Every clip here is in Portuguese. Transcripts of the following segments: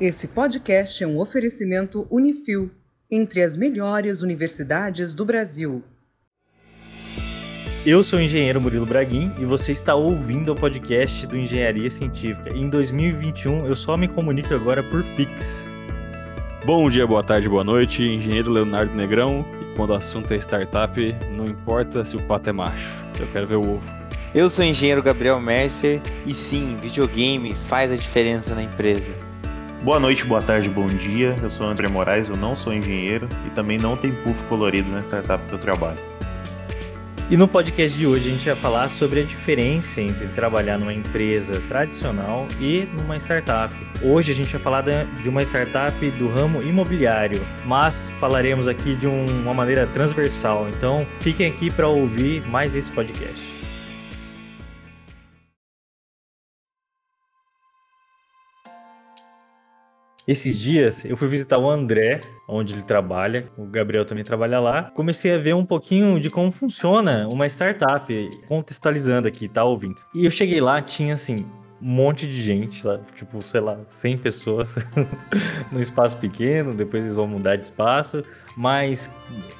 Esse podcast é um oferecimento Unifil, entre as melhores universidades do Brasil. Eu sou o engenheiro Murilo Braguin e você está ouvindo o podcast do Engenharia Científica. Em 2021, eu só me comunico agora por Pix. Bom dia, boa tarde, boa noite, engenheiro Leonardo Negrão. E quando o assunto é startup, não importa se o pato é macho, eu quero ver o ovo. Eu sou o engenheiro Gabriel Mercer e sim, videogame faz a diferença na empresa. Boa noite, boa tarde, bom dia. Eu sou André Moraes, eu não sou engenheiro e também não tem puff colorido na startup que eu trabalho. E no podcast de hoje a gente vai falar sobre a diferença entre trabalhar numa empresa tradicional e numa startup. Hoje a gente vai falar de uma startup do ramo imobiliário, mas falaremos aqui de uma maneira transversal. Então fiquem aqui para ouvir mais esse podcast. Esses dias eu fui visitar o André, onde ele trabalha, o Gabriel também trabalha lá. Comecei a ver um pouquinho de como funciona uma startup, contextualizando aqui, tá, ouvintes? E eu cheguei lá, tinha assim, um monte de gente? Tipo, sei lá, 100 pessoas num espaço pequeno, depois eles vão mudar de espaço. Mas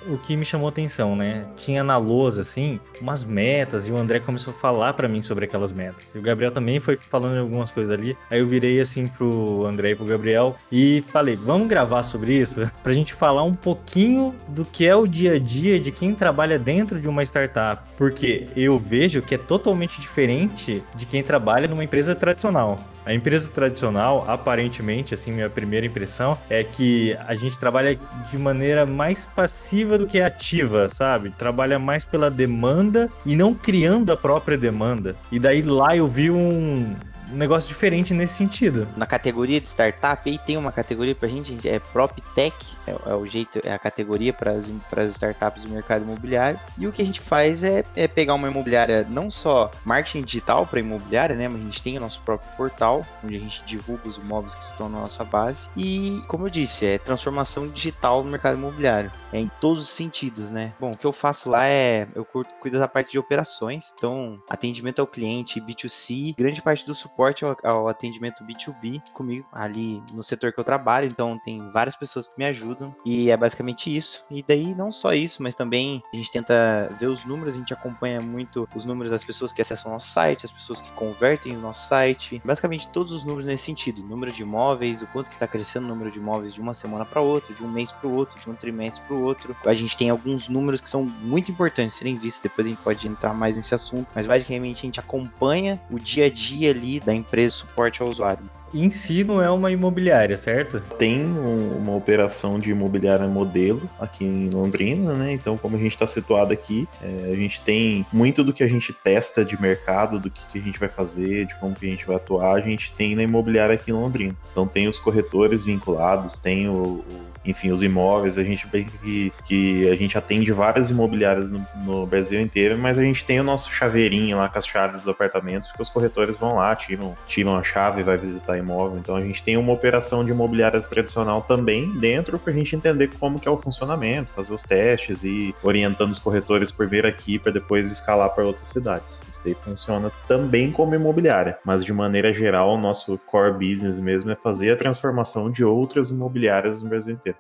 o que me chamou atenção, né? Tinha na lousa, assim, umas metas, e o André começou a falar para mim sobre aquelas metas. E o Gabriel também foi falando algumas coisas ali. Aí eu virei assim pro André e pro Gabriel e falei: vamos gravar sobre isso? Pra gente falar um pouquinho do que é o dia a dia de quem trabalha dentro de uma startup. Porque eu vejo que é totalmente diferente de quem trabalha numa empresa tradicional. A empresa tradicional, aparentemente, assim, minha primeira impressão é que a gente trabalha de maneira mais passiva do que ativa, sabe? Trabalha mais pela demanda e não criando a própria demanda. E daí lá eu vi um, um negócio diferente nesse sentido. Na categoria de startup, aí tem uma categoria pra gente, é PropTech, é, é o jeito, é a categoria para as, startups do mercado imobiliário. E o que a gente faz é, é pegar uma imobiliária, não só marketing digital para imobiliária, né, mas a gente tem o nosso próprio portal, onde a gente divulga os imóveis que estão na nossa base. E, como eu disse, é transformação digital no mercado imobiliário, é em todos os sentidos, né. Bom, o que eu faço lá é, eu cuido da parte de operações, então atendimento ao cliente, B2C, grande parte do suporte suporte ao, ao, atendimento B2B comigo ali no setor que eu trabalho, então tem várias pessoas que me ajudam e é basicamente isso. E daí não só isso, mas também a gente tenta ver os números, a gente acompanha muito os números das pessoas que acessam o nosso site, as pessoas que convertem o nosso site, basicamente todos os números nesse sentido, número de imóveis, o quanto que está crescendo o número de imóveis de uma semana para outra, de um mês para o outro, de um trimestre para o outro. A gente tem alguns números que são muito importantes serem vistos, depois a gente pode entrar mais nesse assunto, mas basicamente a gente acompanha o dia a dia ali da empresa suporte ao usuário. Em si não é uma imobiliária, certo? Tem um, uma operação de imobiliária modelo aqui em Londrina, né? Então, como a gente está situado aqui, é, a gente tem muito do que a gente testa de mercado, do que, que, a gente vai fazer, de como que a gente vai atuar, a gente tem na imobiliária aqui em Londrina. Então, tem os corretores vinculados, tem o, o enfim, os imóveis, a gente que, que a gente atende várias imobiliárias no, no, Brasil inteiro, mas a gente tem o nosso chaveirinho lá com as chaves dos apartamentos, porque os corretores vão lá, tiram, tiram a chave e vai visitar imóvel. Então a gente tem uma operação de imobiliária tradicional também dentro para a gente entender como que é o funcionamento, fazer os testes e orientando os corretores primeiro aqui para depois escalar para outras cidades. Isso daí funciona também como imobiliária, mas de maneira geral o nosso core business mesmo é fazer a transformação de outras imobiliárias no Brasil inteiro.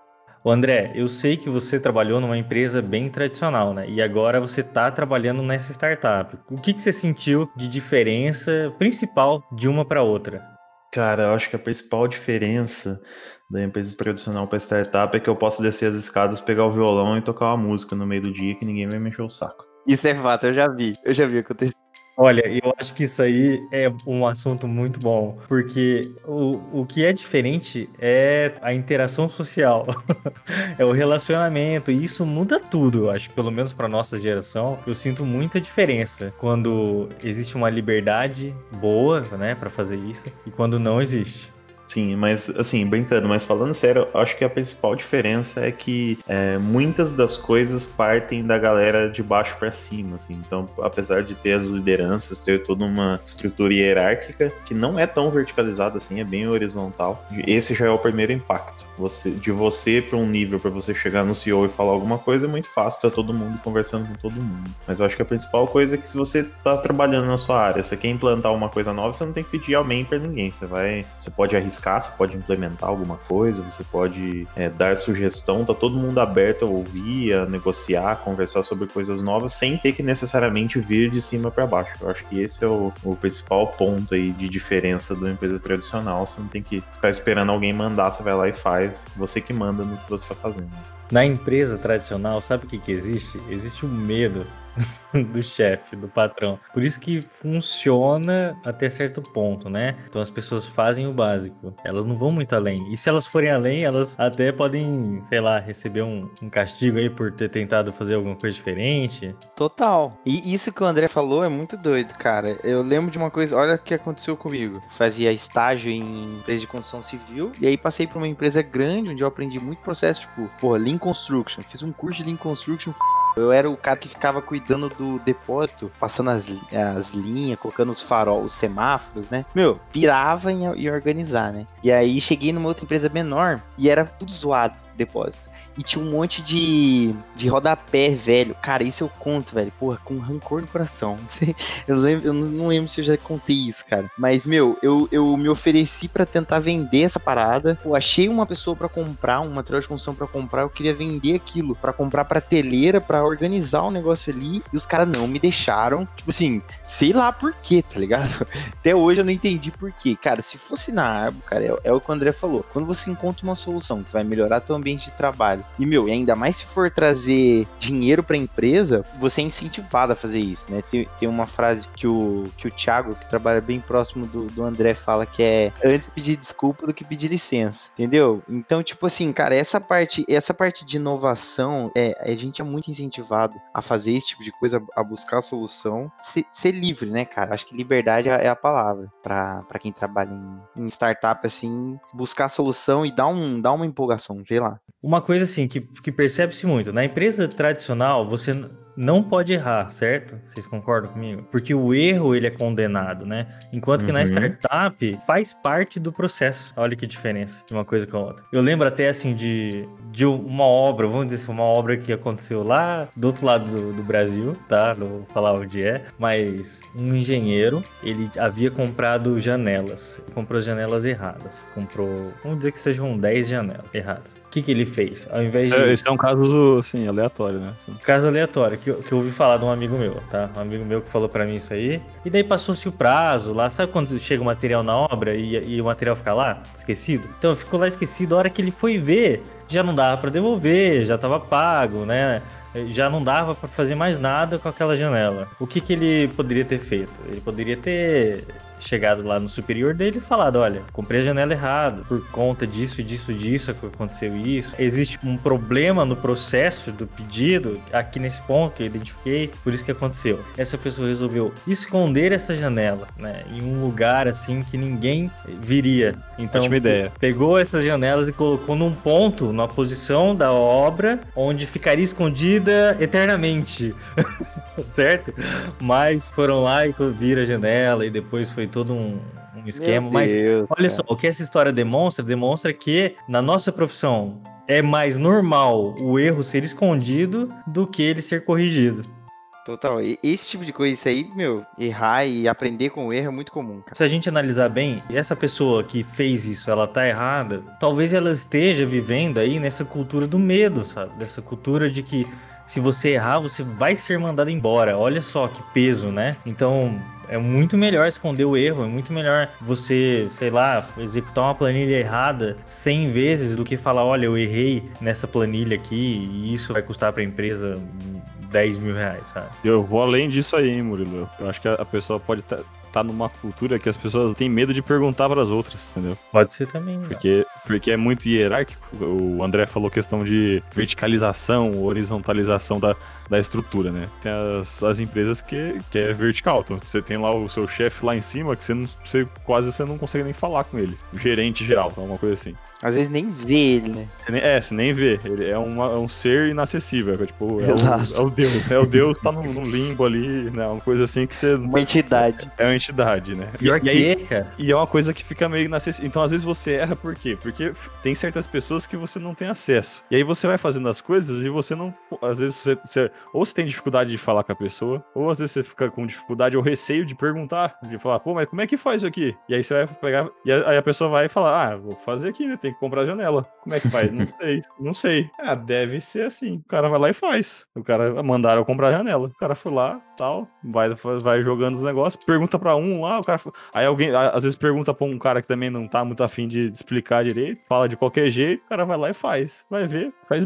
O André, eu sei que você trabalhou numa empresa bem tradicional, né? E agora você está trabalhando nessa startup. O que, que você sentiu de diferença principal de uma para outra? Cara, eu acho que a principal diferença da empresa tradicional para startup é que eu posso descer as escadas, pegar o violão e tocar uma música no meio do dia que ninguém vai mexer o saco. Isso é fato, eu já vi, eu já vi acontecer. Olha, eu acho que isso aí é um assunto muito bom, porque o, o que é diferente é a interação social, é o relacionamento, e isso muda tudo, eu acho, pelo menos para nossa geração, eu sinto muita diferença quando existe uma liberdade boa, né, para fazer isso, e quando não existe. Sim, mas assim, brincando, mas falando sério, acho que a principal diferença é que é, muitas das coisas partem da galera de baixo para cima, assim. Então, apesar de ter as lideranças, ter toda uma estrutura hierárquica que não é tão verticalizada assim, é bem horizontal. Esse já é o primeiro impacto. Você, de você para um nível para você chegar no CEO e falar alguma coisa é muito fácil, tá todo mundo conversando com todo mundo. Mas eu acho que a principal coisa é que se você tá trabalhando na sua área, você quer implantar uma coisa nova, você não tem que pedir aumento para ninguém. Você vai, você pode arriscar você pode implementar alguma coisa, você pode é, dar sugestão, tá todo mundo aberto a ouvir, a negociar, a conversar sobre coisas novas, sem ter que necessariamente vir de cima para baixo. Eu acho que esse é o, o principal ponto aí de diferença da empresa tradicional. Você não tem que ficar esperando alguém mandar, você vai lá e faz, você que manda no que você está fazendo. Na empresa tradicional, sabe o que, que existe? Existe o medo do chefe, do patrão. Por isso que funciona até certo ponto, né? Então as pessoas fazem o básico. Elas não vão muito além. E se elas forem além, elas até podem, sei lá, receber um, um castigo aí por ter tentado fazer alguma coisa diferente. Total. E isso que o André falou é muito doido, cara. Eu lembro de uma coisa, olha o que aconteceu comigo. Fazia estágio em empresa de construção civil e aí passei para uma empresa grande onde eu aprendi muito processo, tipo, porra, Lean Construction. Fiz um curso de Lean Construction eu era o cara que ficava cuidando do depósito, passando as, as linhas, colocando os farol, os semáforos, né? Meu, pirava em, em organizar, né? E aí cheguei numa outra empresa menor e era tudo zoado depósito. E tinha um monte de, de rodapé velho. Cara, isso eu conto, velho. Porra, com rancor no coração. Eu, lembro, eu não lembro se eu já contei isso, cara. Mas, meu, eu, eu me ofereci para tentar vender essa parada. Pô, achei uma pessoa para comprar, um material de construção para comprar. Eu queria vender aquilo para comprar prateleira, para organizar o negócio ali. E os caras não me deixaram. Tipo assim, sei lá por quê, tá ligado? Até hoje eu não entendi por quê. Cara, se fosse na árvore, cara, é, é o que o André falou. Quando você encontra uma solução que vai melhorar teu ambiente ambiente de trabalho. E, meu, e ainda mais se for trazer dinheiro para a empresa, você é incentivado a fazer isso, né? Tem, tem uma frase que o, que o Thiago, que trabalha bem próximo do, do André, fala que é antes pedir desculpa do que pedir licença, entendeu? Então, tipo assim, cara, essa parte, essa parte de inovação, é, a gente é muito incentivado a fazer esse tipo de coisa, a buscar a solução, ser, ser livre, né, cara? Acho que liberdade é a palavra para quem trabalha em, em startup, assim, buscar a solução e dar, um, dar uma empolgação, sei lá. Uma coisa assim que, que percebe-se muito, na empresa tradicional, você não pode errar, certo? Vocês concordam comigo? Porque o erro ele é condenado, né? Enquanto que uhum. na startup faz parte do processo. Olha que diferença de uma coisa com a outra. Eu lembro até assim de, de uma obra, vamos dizer assim, uma obra que aconteceu lá do outro lado do, do Brasil, tá? Não vou falar onde é, mas um engenheiro, ele havia comprado janelas. Comprou janelas erradas. Comprou, vamos dizer que sejam 10 janelas erradas. O que, que ele fez? Ao invés de. É, esse é um caso, assim, aleatório, né? Caso aleatório, que eu, que eu ouvi falar de um amigo meu, tá? Um amigo meu que falou para mim isso aí. E daí passou-se o prazo lá. Sabe quando chega o material na obra e, e o material fica lá, esquecido? Então ficou lá esquecido. A hora que ele foi ver, já não dava para devolver, já tava pago, né? já não dava para fazer mais nada com aquela janela. O que, que ele poderia ter feito? Ele poderia ter chegado lá no superior dele e falado: olha, comprei a janela errada, por conta disso, disso, disso aconteceu isso. Existe um problema no processo do pedido, aqui nesse ponto que eu identifiquei, por isso que aconteceu. Essa pessoa resolveu esconder essa janela, né, em um lugar assim que ninguém viria. Então, Ótima ideia. pegou essas janelas e colocou num ponto, na posição da obra, onde ficaria escondida eternamente. certo? Mas foram lá e viram a janela e depois foi todo um, um esquema. Mas olha cara. só, o que essa história demonstra? Demonstra que na nossa profissão é mais normal o erro ser escondido do que ele ser corrigido. Total. E esse tipo de coisa, isso aí, meu, errar e aprender com o erro é muito comum, cara. Se a gente analisar bem, essa pessoa que fez isso, ela tá errada, talvez ela esteja vivendo aí nessa cultura do medo, sabe? Dessa cultura de que se você errar, você vai ser mandado embora. Olha só que peso, né? Então, é muito melhor esconder o erro, é muito melhor você, sei lá, executar uma planilha errada 100 vezes do que falar, olha, eu errei nessa planilha aqui e isso vai custar para a empresa 10 mil reais, sabe? Eu vou além disso aí, hein, Murilo. Eu acho que a pessoa pode tá numa cultura que as pessoas têm medo de perguntar para as outras, entendeu? Pode ser também. Porque, porque é muito hierárquico. O André falou questão de verticalização, horizontalização da, da estrutura, né? Tem as, as empresas que, que é vertical. Então você tem lá o seu chefe lá em cima que você, não, você quase você não consegue nem falar com ele. O gerente geral, alguma coisa assim. Às vezes nem vê ele, né? É, você nem vê. Ele é, uma, é um ser inacessível. É, tipo, é o, é o, Deus. É o Deus tá no, no, limbo ali, né? Uma coisa assim que você. Uma entidade. É uma entidade, né? Pior e, que aí, é, cara. E é uma coisa que fica meio inacessível. Então, às vezes, você erra por quê? Porque tem certas pessoas que você não tem acesso. E aí você vai fazendo as coisas e você não. Às vezes você, você- Ou você tem dificuldade de falar com a pessoa, ou às vezes você fica com dificuldade ou receio de perguntar. De falar, pô, mas como é que faz isso aqui? E aí você vai pegar. E aí a pessoa vai falar, ah, vou fazer aqui, né? Tem que comprar a janela. Como é que faz? não sei, não sei. Ah, deve ser assim. O cara vai lá e faz. O cara mandaram eu comprar a janela. O cara foi lá, tal, vai, vai jogando os negócios, pergunta pra um lá, o cara. Aí alguém, às vezes, pergunta pra um cara que também não tá muito afim de explicar direito, fala de qualquer jeito, o cara vai lá e faz. Vai ver, faz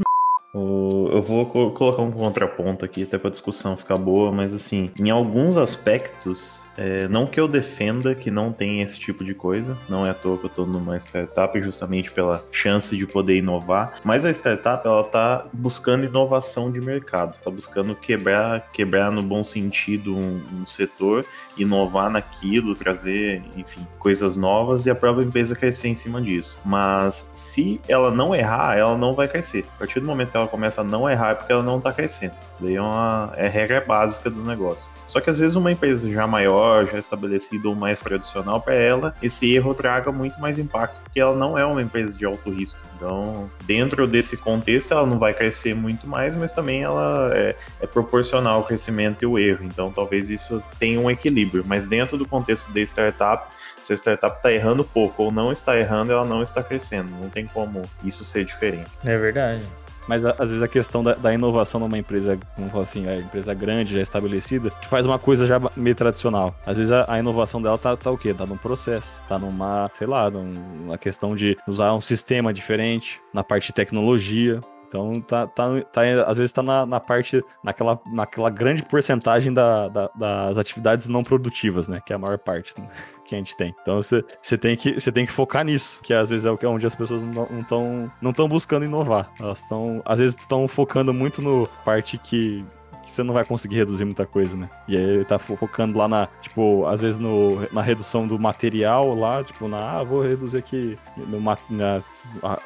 Eu vou co- colocar um contraponto aqui, até pra discussão ficar boa, mas assim, em alguns aspectos, é, não que eu defenda que não tem esse tipo de coisa, não é à toa que eu tô numa startup justamente pela chance de poder inovar, mas a startup ela tá buscando inovação de mercado, tá buscando quebrar, quebrar no bom sentido um, um setor, inovar naquilo, trazer, enfim, coisas novas e a própria empresa crescer em cima disso. Mas se ela não errar, ela não vai crescer. A partir do momento que ela começa a não errar, é porque ela não tá crescendo. Isso daí é uma é regra básica do negócio. Só que às vezes uma empresa já maior, já estabelecida ou mais tradicional para ela, esse erro traga muito mais impacto, porque ela não é uma empresa de alto risco. Então, dentro desse contexto, ela não vai crescer muito mais, mas também ela é, é proporcional ao crescimento e o erro. Então, talvez isso tenha um equilíbrio. Mas dentro do contexto da startup, se a startup está errando pouco ou não está errando, ela não está crescendo. Não tem como isso ser diferente. É verdade. Mas às vezes a questão da, da inovação numa empresa, vamos falar assim, a empresa grande, já estabelecida, que faz uma coisa já meio tradicional. Às vezes a, a inovação dela tá, tá o quê? Tá num processo, tá numa, sei lá, numa questão de usar um sistema diferente, na parte de tecnologia. Então tá, tá, tá às vezes tá na, na parte, naquela, naquela grande porcentagem da, da- das atividades não produtivas, né? Que é a maior parte né, que a gente tem. Então você tem, que- tem que focar nisso, que às vezes é que- onde as pessoas não estão não tão buscando inovar. Elas estão, às vezes, estão focando muito no parte que que você não vai conseguir reduzir muita coisa, né? E aí ele tá fo- focando lá na, tipo, às vezes no, na redução do material lá, tipo, na, ah, vou reduzir aqui, no, na-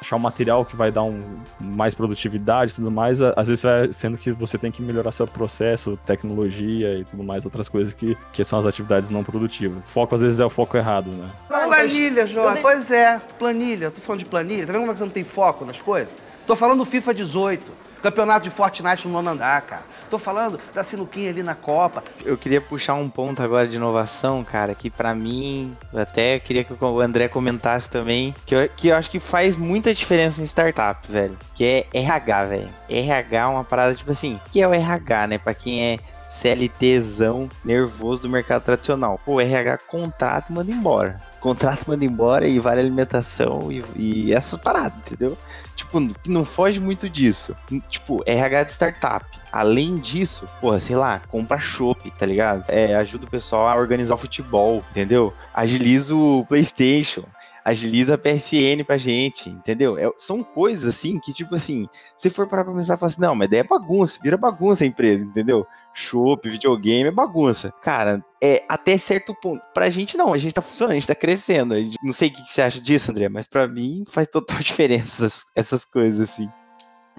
achar um material que vai dar um, mais produtividade e tudo mais, às vezes vai sendo que você tem que melhorar seu processo, tecnologia e tudo mais, outras coisas que, que são as atividades não produtivas. O foco às vezes é o foco errado, né? Planilha, Jorge. Pois é, planilha. Tô falando de planilha. Tá vendo como é que você não tem foco nas coisas? Tô falando do FIFA 18. Campeonato de Fortnite no nono andar, cara. Tô falando da sinuquinha ali na Copa. Eu queria puxar um ponto agora de inovação, cara, que pra mim, até queria que o André comentasse também, que eu, que eu acho que faz muita diferença em startup, velho, que é RH, velho. RH é uma parada, tipo assim, que é o RH, né, pra quem é CLTzão nervoso do mercado tradicional. Pô, RH contrata e manda embora. Contrata e manda embora e vale alimentação e, e essas paradas, entendeu? Tipo, não foge muito disso. Tipo, RH de startup. Além disso, porra, sei lá, compra chopp, tá ligado? É, ajuda o pessoal a organizar o futebol, entendeu? Agiliza o PlayStation. Agiliza a PSN pra gente, entendeu? É- são coisas assim que, tipo assim, se for parar pra pensar, fala assim, não, mas daí é bagunça, vira bagunça a empresa, entendeu? Chopp, videogame é bagunça. Cara, é até certo ponto. Pra gente não, a gente tá funcionando, a gente tá crescendo. Gente- não sei o que que você acha disso, André, mas pra mim faz total diferença essas, essas coisas assim.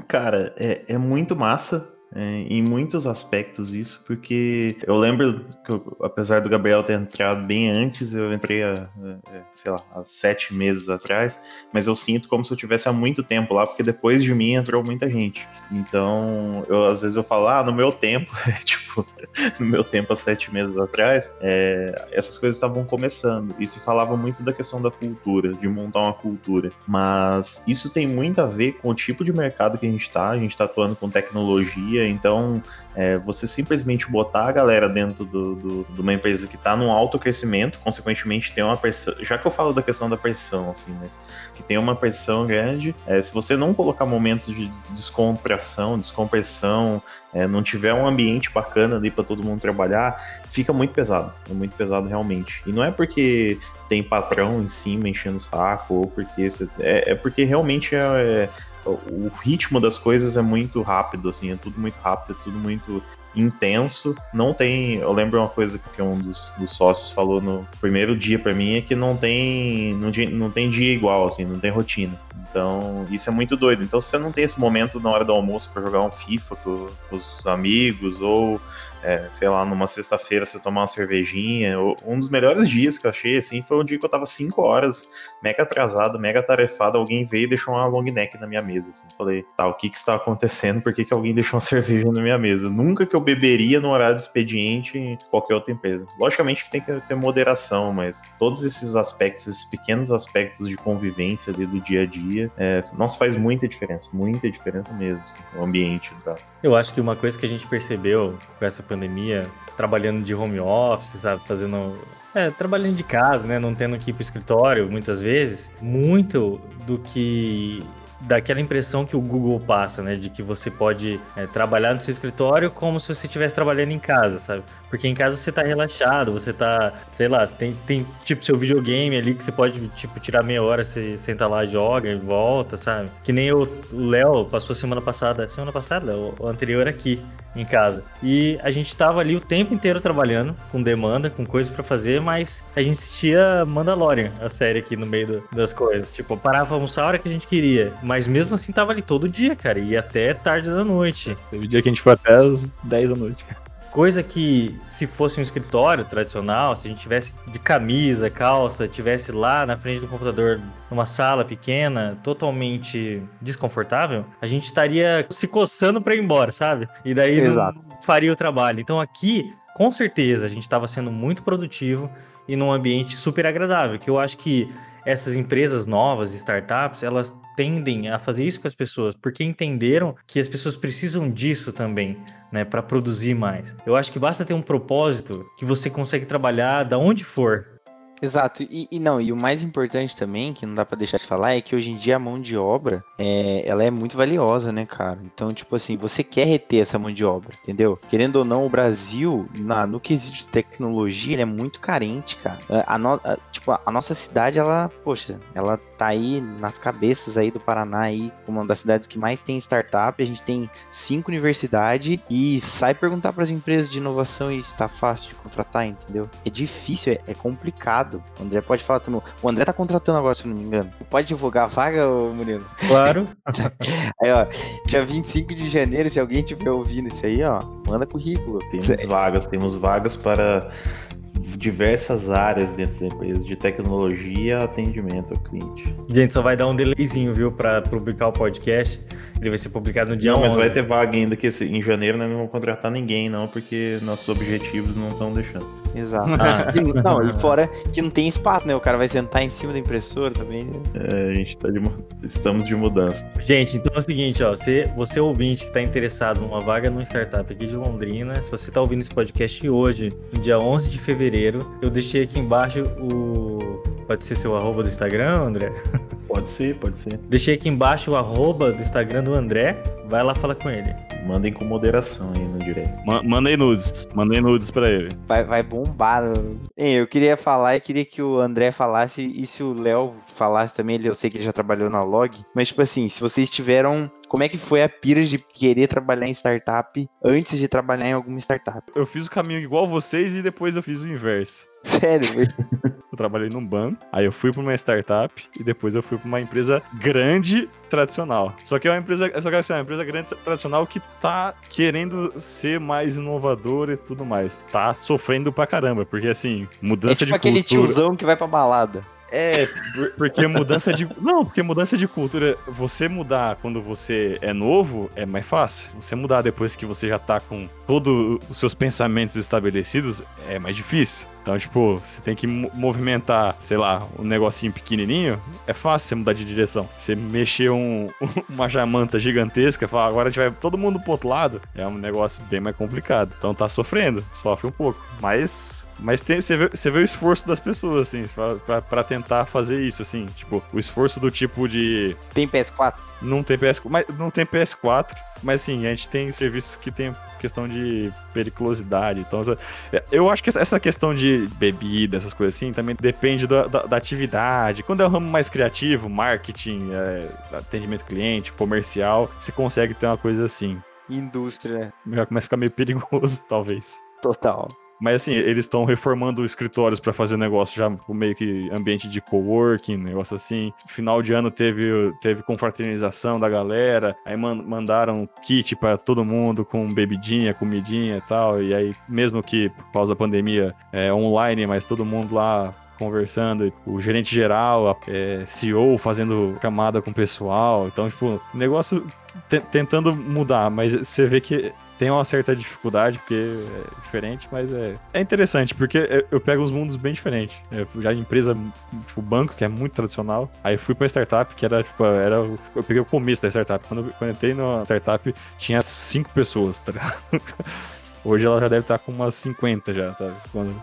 Cara, é, é muito massa é, em muitos aspectos isso, porque eu lembro que, eu- apesar do Gabriel ter entrado bem antes, eu entrei, há, é, sei lá, há sete meses atrás, mas eu sinto como se eu tivesse há muito tempo lá, porque depois de mim entrou muita gente. Então, eu, às vezes eu falo, ah, no meu tempo, tipo, no meu tempo há sete meses atrás, é, essas coisas estavam começando e se falava muito da questão da cultura, de montar uma cultura. Mas isso tem muito a ver com o tipo de mercado que a gente está. A gente está atuando com tecnologia, então é, você simplesmente botar a galera dentro do, do- de uma empresa que está num alto crescimento, consequentemente tem uma pressão. Já que eu falo da questão da pressão, assim, mas que tem uma pressão grande, é, se você não colocar momentos de descontração, descompressão, é, não tiver um ambiente bacana ali para todo mundo trabalhar, fica muito pesado. É muito pesado realmente. E não é porque tem patrão em cima enchendo o saco, ou porque. você- é, é porque realmente é, é- o ritmo das coisas é muito rápido, assim, é tudo muito rápido, é tudo muito intenso. Não tem. Eu lembro uma coisa que um dos, dos sócios falou no primeiro dia pra mim é que não tem. Não, não tem dia igual, assim, não tem rotina. Então, isso é muito doido. Então, se você não tem esse momento na hora do almoço para jogar um FIFA com, com os amigos ou é, sei lá, numa sexta-feira você tomar uma cervejinha. Um dos melhores dias que eu achei, assim, foi um dia que eu tava 5 horas, mega atrasado, mega tarefado, alguém veio e deixou uma long neck na minha mesa, assim. Falei, tá, o que que está acontecendo? Por que que alguém deixou uma cerveja na minha mesa? Nunca que eu beberia no horário de expediente em qualquer outra empresa. Logicamente que tem que ter moderação, mas todos esses aspectos, esses pequenos aspectos de convivência ali do dia a dia, é, nossa, faz muita diferença, muita diferença mesmo, assim, o ambiente do Eu acho que uma coisa que a gente percebeu com essa pandemia, trabalhando de home office, sabe, fazendo é, trabalhando de casa, né? Não tendo que ir pro escritório muitas vezes. Muito do que daquela impressão que o Google passa, né? De que você pode é, trabalhar no seu escritório como se você estivesse trabalhando em casa, sabe? Porque em casa você tá relaxado, você tá, sei lá, tem, tem tipo seu videogame ali que você pode, tipo, tirar meia hora, você senta lá, joga e volta, sabe? Que nem o Léo passou semana passada, semana passada, o, o anterior aqui em casa. E a gente tava ali o tempo inteiro trabalhando, com demanda, com coisas para fazer, mas a gente assistia Mandalorian, a série aqui no meio do, das coisas. Tipo, parava almoçar a hora que a gente queria, mas mesmo assim tava ali todo dia, cara, e até tarde da noite. Teve dia que a gente foi até as 10 da noite. Coisa que, se fosse um escritório tradicional, se a gente tivesse de camisa, calça, tivesse lá na frente do computador, numa sala pequena, totalmente desconfortável, a gente estaria se coçando para ir embora, sabe? E daí Exato. não faria o trabalho. Então aqui, com certeza, a gente estava sendo muito produtivo e num ambiente super agradável, que eu acho que essas empresas novas, startups, elas tendem a fazer isso com as pessoas, porque entenderam que as pessoas precisam disso também, né, para produzir mais. Eu acho que basta ter um propósito que você consegue trabalhar da onde for, Exato, e, e, não, e o mais importante também, que não dá para deixar de falar, é que hoje em dia a mão de obra, é, ela é muito valiosa, né, cara? Então, tipo assim, você quer reter essa mão de obra, entendeu? Querendo ou não, o Brasil, na, no quesito de tecnologia, ele é muito carente, cara. A, no, a, tipo, a, a nossa cidade, ela, poxa, ela tá aí nas cabeças aí do Paraná aí, como uma das cidades que mais tem startup, a gente tem cinco universidades e sai perguntar para as empresas de inovação e está fácil de contratar, entendeu? É difícil, é, é complicado O André pode falar também. O André tá contratando agora, se eu não me engano. Pode divulgar a vaga, Murilo? Claro. aí, ó, dia 25 de janeiro, se alguém estiver ouvindo isso aí, ó, manda currículo. Temos vagas, temos vagas para diversas áreas dentro da empresa, de tecnologia atendimento ao cliente. Gente, só vai dar um delayzinho, viu, para publicar o podcast. Ele vai ser publicado no dia não, 11. mas vai ter vaga ainda que em janeiro nós não vamos contratar ninguém, não, porque nossos objetivos não estão deixando. Exato. Ah. E, não, e fora que não tem espaço, né? O cara vai sentar em cima da impressora também. Né? É, a gente tá de, estamos de mudança. Gente, então é o seguinte, ó, você, você ouvinte que tá interessado numa vaga numa startup aqui de Londrina, se você tá ouvindo esse podcast hoje, no dia 11 de fevereiro, eu deixei aqui embaixo o Pode ser seu arroba do Instagram, André? Pode ser, pode ser. Deixei aqui embaixo o arroba do Instagram do André. Vai lá falar com ele. Mandem com moderação aí no direct. Ma mandei nudes. Mandei nudes pra ele. Vai, vai bombar. Hein, eu queria falar e queria que o André falasse e se o Léo falasse também. Ele, eu sei que ele já trabalhou na Log. Mas, tipo assim, se vocês tiveram como é que foi a pira de querer trabalhar em startup antes de trabalhar em alguma startup? Eu fiz o caminho igual vocês e depois eu fiz o inverso. Sério? eu trabalhei num banco, aí eu fui para uma startup e depois eu fui para uma empresa grande tradicional. Só que é uma empresa, só que assim, é uma empresa grande tradicional que tá querendo ser mais inovadora e tudo mais. Tá sofrendo pra caramba, porque assim, mudança é tipo de aquele cultura... tiozão que vai pra balada. É, porque mudança de. Não, porque mudança de cultura. Você mudar quando você é novo é mais fácil. Você mudar depois que você já tá com todos os seus pensamentos estabelecidos é mais difícil. Então, tipo, você tem que movimentar, sei lá, um negocinho pequenininho, é fácil você mudar de direção. Você mexer um, uma jamanta gigantesca, falar, agora a gente vai todo mundo pro outro lado, é um negócio bem mais complicado. Então tá sofrendo, sofre um pouco. Mas mas tem, você, vê, você vê o esforço das pessoas, assim, para tentar fazer isso, assim. Tipo, o esforço do tipo de. Tem PS4? Não tem PS4, mas não tem PS4, mas assim, a gente tem serviços que tem questão de periculosidade. Então, eu acho que essa questão de bebida, essas coisas assim, também depende da, da, da atividade. Quando é um ramo mais criativo, marketing, é, atendimento cliente, comercial, você consegue ter uma coisa assim. Indústria. Já começa a ficar meio perigoso, talvez. Total. Mas assim, eles estão reformando escritórios para fazer negócio já meio que ambiente de coworking, negócio assim. Final de ano teve, teve confraternização da galera, aí man mandaram kit para todo mundo com bebidinha, comidinha e tal. E aí, mesmo que por causa da pandemia é online, mas todo mundo lá conversando, o gerente geral, é, CEO fazendo chamada com o pessoal. Então, tipo, negócio tentando mudar, mas você vê que tem uma certa dificuldade, porque é diferente, mas é, é interessante, porque eu pego uns mundos bem diferentes. Eu já empresa, tipo, banco, que é muito tradicional, aí fui pra startup, que era, tipo, era, eu peguei o começo da startup. Quando eu, quando eu entrei na startup, tinha cinco pessoas, tá ligado? Hoje ela já deve estar com umas 50 já, sabe? Quando,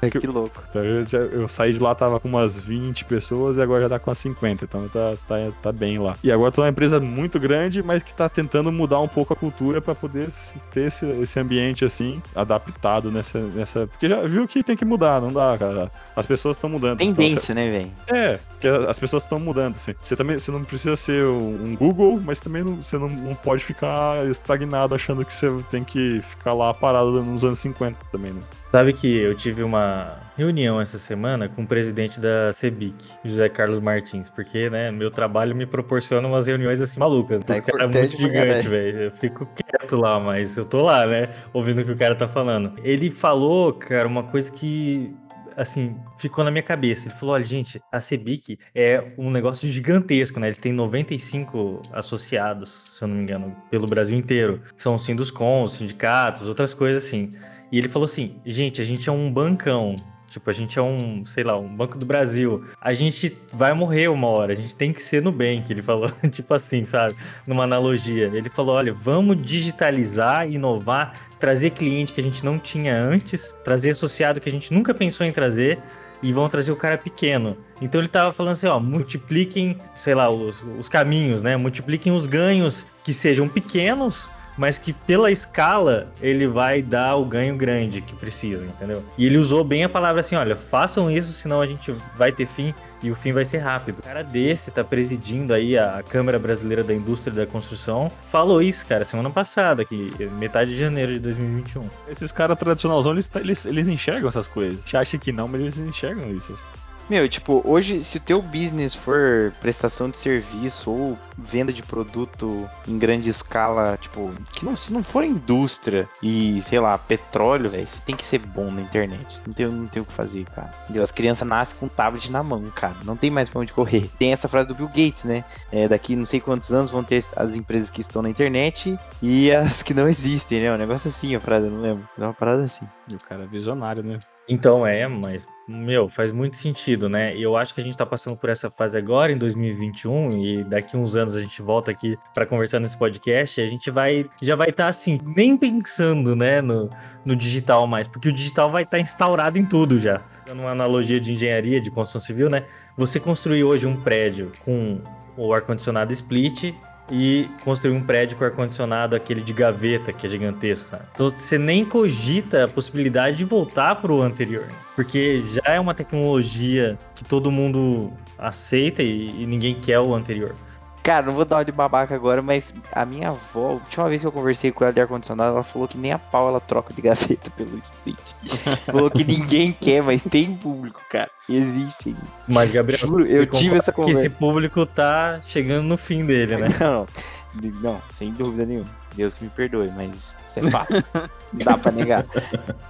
que, que louco. Então, eu, já, eu, saí de lá, tava com umas 20 pessoas e agora já tá com umas 50. Então tá, tá, tá bem lá. E agora tô numa empresa muito grande, mas que tá tentando mudar um pouco a cultura para poder ter esse, esse ambiente assim, adaptado nessa, nessa. Porque já viu que tem que mudar, não dá, cara. As pessoas estão mudando. Tendência, então, né, velho? É, porque as pessoas estão mudando, assim. Você também você não precisa ser um Google, mas também não, você não, não pode ficar estagnado achando que você tem que ficar lá parado nos anos 50 também, né? Sabe que eu tive uma reunião essa semana com o presidente da CEBIC, José Carlos Martins, porque, né, meu trabalho me proporciona umas reuniões assim malucas. Tá Esse cara é muito gigante, velho. Eu fico quieto lá, mas eu tô lá, né, ouvindo o que o cara tá falando. Ele falou, cara, uma coisa que assim, ficou na minha cabeça. Ele falou: olha, gente, a CEBIC é um negócio gigantesco, né? Eles têm 95 associados, se eu não me engano, pelo Brasil inteiro. São sim dos cons, sindicatos, outras coisas assim. E ele falou assim: gente, a gente é um bancão. Tipo, a gente é um, sei lá, um Banco do Brasil. A gente vai morrer uma hora, a gente tem que ser que ele falou, tipo assim, sabe? Numa analogia. Ele falou: olha, vamos digitalizar, inovar, trazer cliente que a gente não tinha antes, trazer associado que a gente nunca pensou em trazer e vão trazer o cara pequeno. Então ele tava falando assim, ó, multipliquem, sei lá, os, os caminhos, né? Multipliquem os ganhos que sejam pequenos mas que pela escala ele vai dar o ganho grande que precisa, entendeu? E ele usou bem a palavra assim: olha, façam isso, senão a gente vai ter fim e o fim vai ser rápido. O cara desse tá presidindo aí a Câmara Brasileira da Indústria da Construção, falou isso, cara, semana passada, que metade de janeiro de 2021. Esses caras tradicionalzão, eles, eles, eles enxergam essas coisas. A gente acha que não, mas eles enxergam isso. Meu, tipo, hoje, se o teu business for prestação de serviço ou venda de produto em grande escala, tipo, que não, se não for indústria e, sei lá, petróleo, velho, você tem que ser bom na internet. Não tem, não tem o que fazer, cara. Entendeu? As crianças nascem com um tablet na mão, cara. Não tem mais pra onde correr. Tem essa frase do Bill Gates, né? É, daqui não sei quantos anos vão ter as empresas que estão na internet e as que não existem, né? Um negócio assim, a frase, eu não lembro. É uma parada assim. E o cara é visionário, né? Então é, mas, meu, faz muito sentido, né? Eu acho que a gente tá passando por essa fase agora, em 2021, e daqui uns anos a gente volta aqui para conversar nesse podcast, e a gente vai, já vai estar tá, assim, nem pensando, né, no, no digital mais, porque o digital vai estar tá instaurado em tudo já. Dando uma analogia de engenharia, de construção civil, né? Você construir hoje um prédio com o ar-condicionado split e construir um prédio com ar-condicionado, aquele de gaveta, que é gigantesco, sabe? Então você nem cogita a possibilidade de voltar para o anterior, porque já é uma tecnologia que todo mundo aceita e, e ninguém quer o anterior. Cara, não vou dar uma de babaca agora, mas a minha avó, a última vez que eu conversei com ela de ar-condicionado, ela falou que nem a pau ela troca de gaveta pelo split. falou que ninguém quer, mas tem público, cara. Existe. Mas, Gabriel, Juro, eu tive essa conversa. Que esse público tá chegando no fim dele, né? Não, não, sem dúvida nenhuma. Deus que me perdoe, mas isso é fato. não dá pra negar.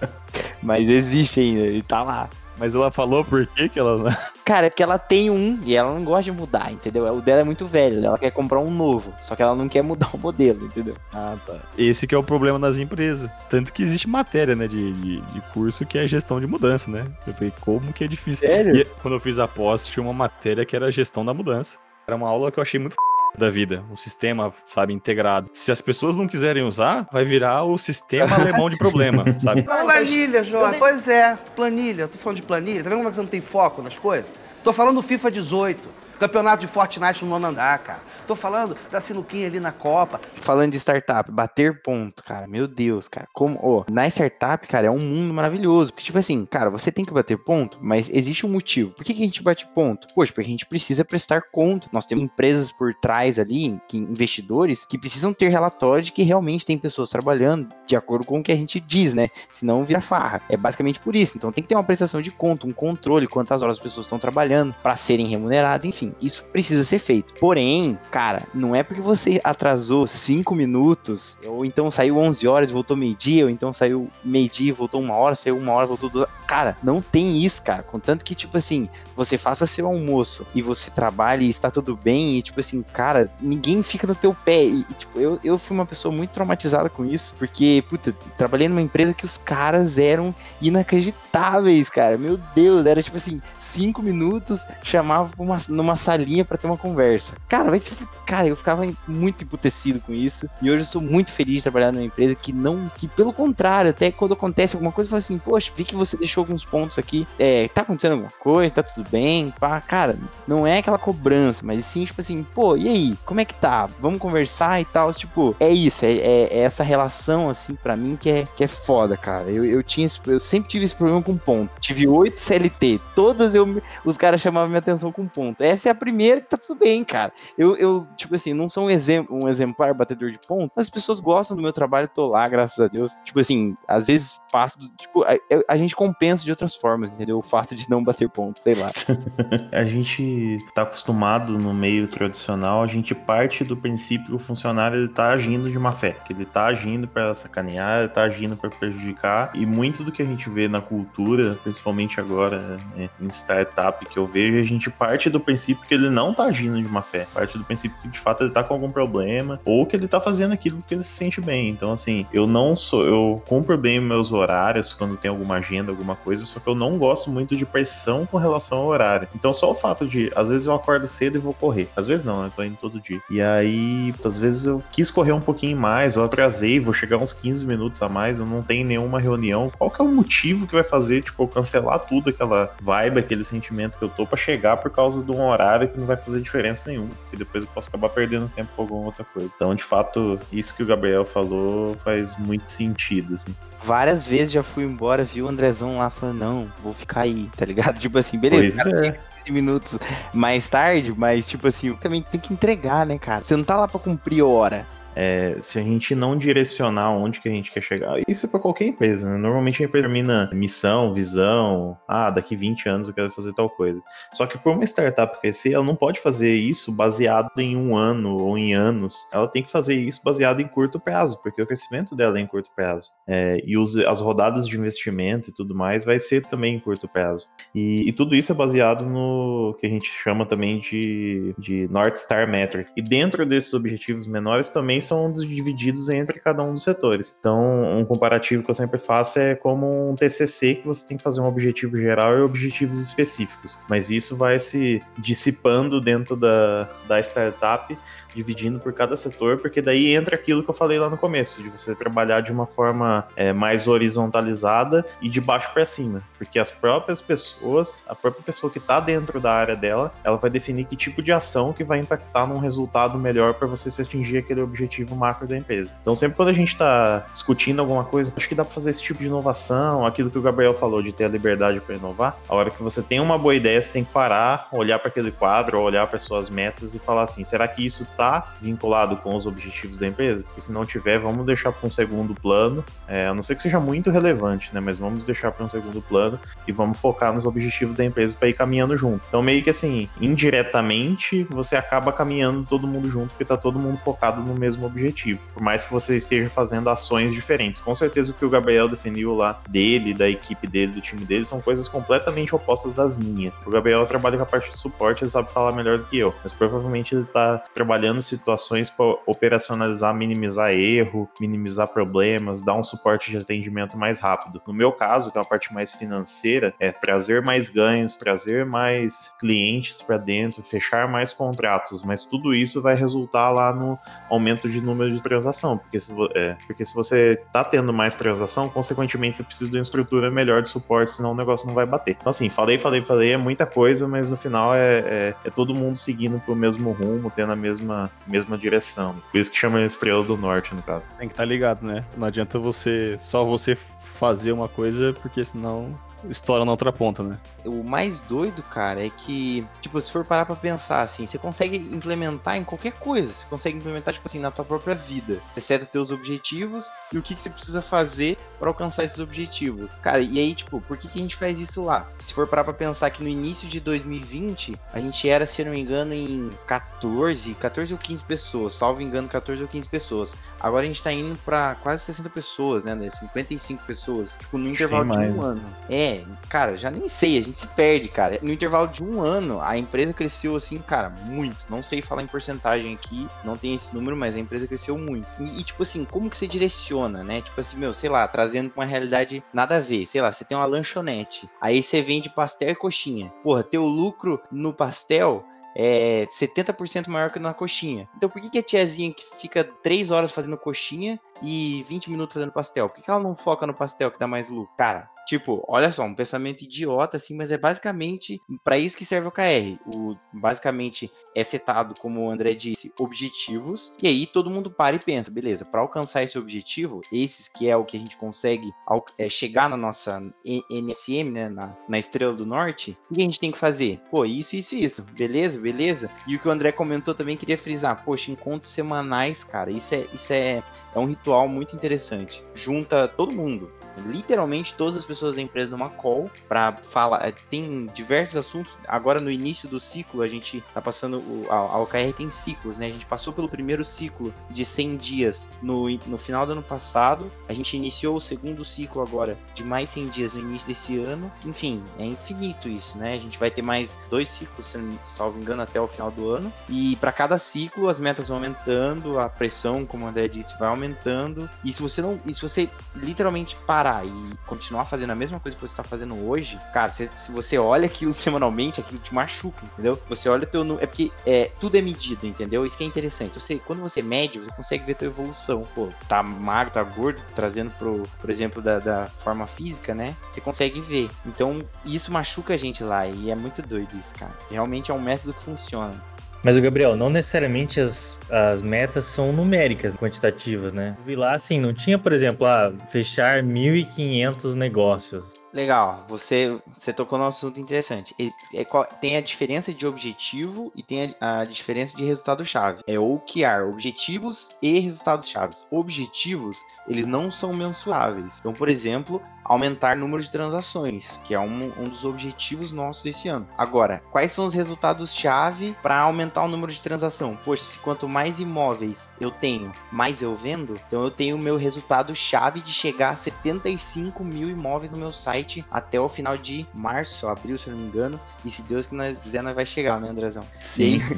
Mas existe ainda, ele tá lá. Mas ela falou por que que ela... Cara, é porque ela tem um e ela não gosta de mudar, entendeu? O dela é muito velho, ela quer comprar um novo, só que ela não quer mudar o modelo, entendeu? Ah, tá. Esse que é o problema das empresas. Tanto que existe matéria, né, de, de, de curso que é gestão de mudança, né? Eu falei, como que é difícil. Sério? E quando eu fiz a pós, tinha uma matéria que era gestão da mudança. Era uma aula que eu achei muito da vida, um sistema, sabe, integrado. Se as pessoas não quiserem usar, vai virar o sistema alemão de problema, sabe? Planilha, João. Pois é, planilha. Tô falando de planilha. Tá vendo como é que você não tem foco nas coisas? Tô falando do FIFA 18. Campeonato de Fortnite no nono andar, cara. Tô falando da sinuquinha ali na Copa. Falando de startup, bater ponto, cara. Meu Deus, cara. Como, ó, na startup, cara, é um mundo maravilhoso. Porque, tipo assim, cara, você tem que bater ponto, mas existe um motivo. Por que, que a gente bate ponto? Poxa, porque a gente precisa prestar conta. Nós temos empresas por trás ali, que, investidores, que precisam ter relatório de que realmente tem pessoas trabalhando de acordo com o que a gente diz, né? Senão vira farra. É basicamente por isso. Então tem que ter uma prestação de conta, um controle, quantas horas as pessoas estão trabalhando para serem remuneradas, enfim, isso precisa ser feito. Porém, cara, não é porque você atrasou 5 minutos, ou então saiu 11 horas e voltou meio-dia, ou então saiu meio-dia e voltou uma hora, saiu uma hora, voltou duas. Cara, não tem isso, cara. Contanto que, tipo assim, você faça seu almoço e você trabalhe e está tudo bem, e tipo assim, cara, ninguém fica no teu pé. E, e tipo, eu, eu fui uma pessoa muito traumatizada com isso, porque, puta, trabalhei numa empresa que os caras eram inacreditáveis, cara. Meu Deus, era tipo assim, cinco minutos, chamava uma, numa salinha para ter uma conversa. Cara, se, cara, eu ficava muito emputecido com isso. E hoje eu sou muito feliz de trabalhar numa empresa que não, que pelo contrário, até quando acontece alguma coisa, eu falo assim, poxa, vi que você deixou alguns pontos aqui. É, tá acontecendo alguma coisa, tá tudo bem, pá. Cara, não é aquela cobrança, mas sim, tipo assim, pô, e aí, como é que tá? Vamos conversar e tal. Tipo, é isso, é, é, é essa relação, assim, para mim que é, que é foda, cara. Eu, eu tinha, eu sempre tive esse problema com ponto. Tive oito CLT, todas eu os caras chamavam minha atenção com ponto. Essa é a primeira que tá tudo bem, cara. Eu, eu tipo assim, não sou um, exemplo, um exemplar batedor de ponto, mas as pessoas gostam do meu trabalho, tô lá, graças a Deus. Tipo assim, às vezes passo, do, tipo, a, a, gente compensa de outras formas, entendeu? O fato de não bater ponto, sei lá. a gente tá acostumado no meio tradicional, a gente parte do princípio que o funcionário ele tá agindo de má fé, que ele tá agindo para sacanear, ele tá agindo para prejudicar, e muito do que a gente vê na cultura, principalmente agora né, startup que eu vejo, a gente parte do princípio que ele não tá agindo de má fé, parte do princípio que de fato ele tá com algum problema, ou que ele tá fazendo aquilo porque ele se sente bem. Então, assim, eu não sou, eu cumpro bem meus horários quando tem alguma agenda, alguma coisa, só que eu não gosto muito de pressão com relação ao horário. Então, só o fato de, às vezes eu acordo cedo e vou correr. Às vezes não, né? Tô indo todo dia. E aí, às vezes eu quis correr um pouquinho mais, eu atrasei, vou chegar uns 15 minutos a mais, eu não tenho nenhuma reunião. Qual que é o motivo que vai fazer, tipo, eu cancelar tudo, aquela vibe, aquele sentimento que eu tô para chegar por causa de um horário que não vai fazer diferença nenhuma, porque depois eu posso acabar perdendo tempo com alguma outra coisa. Então, de fato, isso que o Gabriel falou faz muito sentido, assim. Várias vezes já fui embora, viu o Andrezão lá falando, não, vou ficar aí, tá ligado? Tipo assim, beleza, pois cara, é. 15 minutos mais tarde, mas tipo assim, também tem que entregar, né, cara? Você não tá lá pra cumprir hora. É, se a gente não direcionar onde que a gente quer chegar, isso é para qualquer empresa, né? Normalmente a empresa termina missão, visão, ah, daqui 20 anos eu quero fazer tal coisa. Só que por uma startup crescer, ela não pode fazer isso baseado em um ano ou em anos. Ela tem que fazer isso baseado em curto prazo, porque o crescimento dela é em curto prazo. É, e os, as rodadas de investimento e tudo mais vai ser também em curto prazo. E, e tudo isso é baseado no que a gente chama também de, de North Star Metric. E dentro desses objetivos menores também são divididos entre cada um dos setores. Então, um comparativo que eu sempre faço é como um TCC que você tem que fazer um objetivo geral e objetivos específicos. Mas isso vai se dissipando dentro da, da startup dividindo por cada setor, porque daí entra aquilo que eu falei lá no começo, de você trabalhar de uma forma é, mais horizontalizada e de baixo para cima, porque as próprias pessoas, a própria pessoa que está dentro da área dela, ela vai definir que tipo de ação que vai impactar num resultado melhor para você se atingir aquele objetivo macro da empresa. Então, sempre quando a gente está discutindo alguma coisa, acho que dá para fazer esse tipo de inovação, aquilo que o Gabriel falou de ter a liberdade para inovar. A hora que você tem uma boa ideia, você tem que parar, olhar para aquele quadro, olhar para suas metas e falar assim: será que isso está está vinculado com os objetivos da empresa, porque se não tiver, vamos deixar para um segundo plano, é, a não ser que seja muito relevante, né? Mas vamos deixar para um segundo plano e vamos focar nos objetivos da empresa para ir caminhando junto. Então, meio que assim, indiretamente, você acaba caminhando todo mundo junto, porque tá todo mundo focado no mesmo objetivo. Por mais que você esteja fazendo ações diferentes. Com certeza o que o Gabriel definiu lá dele, da equipe dele, do time dele, são coisas completamente opostas das minhas. O Gabriel trabalha com a parte de suporte, ele sabe falar melhor do que eu, mas provavelmente ele tá trabalhando situações para operacionalizar, minimizar erro, minimizar problemas, dar um suporte de atendimento mais rápido. No meu caso, que é a parte mais financeira, é trazer mais ganhos, trazer mais clientes para dentro, fechar mais contratos, mas tudo isso vai resultar lá no aumento de número de transação, porque se, é, porque se você tá tendo mais transação, consequentemente você precisa de uma estrutura melhor de suporte, senão o negócio não vai bater. Então assim, falei, falei, falei, é muita coisa, mas no final é, é, é todo mundo seguindo pro mesmo rumo, tendo a mesma, mesma direção. Por isso que chama Estrela do Norte, no caso. Tem que estar tá ligado, né? Não adianta você só você fazer uma coisa, porque senão estoura na outra ponta, né? O mais doido, cara, é que, tipo, se for parar pra pensar, assim, você consegue implementar em qualquer coisa. Você consegue implementar, tipo assim, na tua própria vida. Você seta teus objetivos e o que, que você precisa fazer para alcançar esses objetivos. Cara, e aí, tipo, por que, que a gente faz isso lá? Se for parar pra pensar que no início de 2020, a gente era, se eu não me engano, em 14, 14 ou 15 pessoas, salvo engano, 14 ou 15 pessoas. Agora a gente tá indo pra quase 60 pessoas, né? 55 pessoas, tipo, no intervalo de um ano. É, cara, já nem sei, a gente se perde, cara. No intervalo de um ano, a empresa cresceu assim, cara, muito. Não sei falar em porcentagem aqui, não tem esse número, mas a empresa cresceu muito. E, e tipo assim, como que você direciona, né? Tipo assim, meu, sei lá, trazendo pra uma realidade nada a ver. Sei lá, você tem uma lanchonete, aí você vende pastel e coxinha. Porra, teu lucro no pastel é 70% maior que na coxinha. Então por que, que a tiazinha que fica 3 horas fazendo coxinha e 20 minutos fazendo pastel? Por que, que ela não foca no pastel que dá mais lucro? Cara, Tipo, olha só, um pensamento idiota, assim, mas é basicamente para isso que serve o KR. O, basicamente é setado, como o André disse, objetivos, e aí todo mundo para e pensa, beleza, para alcançar esse objetivo, esses que é o que a gente consegue é, chegar na nossa NSM, né, na, na Estrela do Norte, o que a gente tem que fazer? Pô, isso, isso, isso, beleza, beleza? E o que o André comentou também, queria frisar, poxa, encontros semanais, cara, isso é, isso é, é um ritual muito interessante. Junta todo mundo, literalmente todas as pessoas da empresa numa call para falar. É, tem diversos assuntos. Agora no início do ciclo, a gente tá passando. O, a, OKR tem ciclos, né? A gente passou pelo primeiro ciclo de 100 dias no, no final do ano passado. A gente iniciou o segundo ciclo agora de mais 100 dias no início desse ano. Enfim, é infinito isso, né? A gente vai ter mais dois ciclos, se não salvo engano, até o final do ano. E para cada ciclo, as metas vão aumentando, a pressão, como o André disse, vai aumentando. E se você não. E se você literalmente parar parar e continuar fazendo a mesma coisa que você está fazendo hoje, cara, se, se, você olha aquilo semanalmente, aquilo te machuca, entendeu? Você olha o teu é porque é tudo é medido, entendeu? Isso que é interessante. Você, quando você mede, você consegue ver a tua evolução. Pô, tá magro, tá gordo, trazendo pro, por exemplo, da, da forma física, né? Você consegue ver. Então, isso machuca a gente lá e é muito doido isso, cara. Realmente é um método que funciona. Mas Gabriel, não necessariamente as, as metas são numéricas, quantitativas, né? Vi lá assim, não tinha, por exemplo, ah, fechar 1.500 negócios. Legal, você, você tocou num assunto interessante. É, tem a diferença de objetivo e tem a, a diferença de resultado-chave. É OKR, objetivos e resultados-chave. Objetivos, eles não são mensuráveis. Então, por exemplo, aumentar o número de transações, que é um, um dos objetivos nossos desse ano. Agora, quais são os resultados-chave para aumentar o número de transação? Poxa, se quanto mais imóveis eu tenho, mais eu vendo, então eu tenho o meu resultado-chave de chegar a 75 mil imóveis no meu site até o final de março, abril, se eu não me engano. E se Deus quiser, nós vai chegar, né, Andrezão? Sim.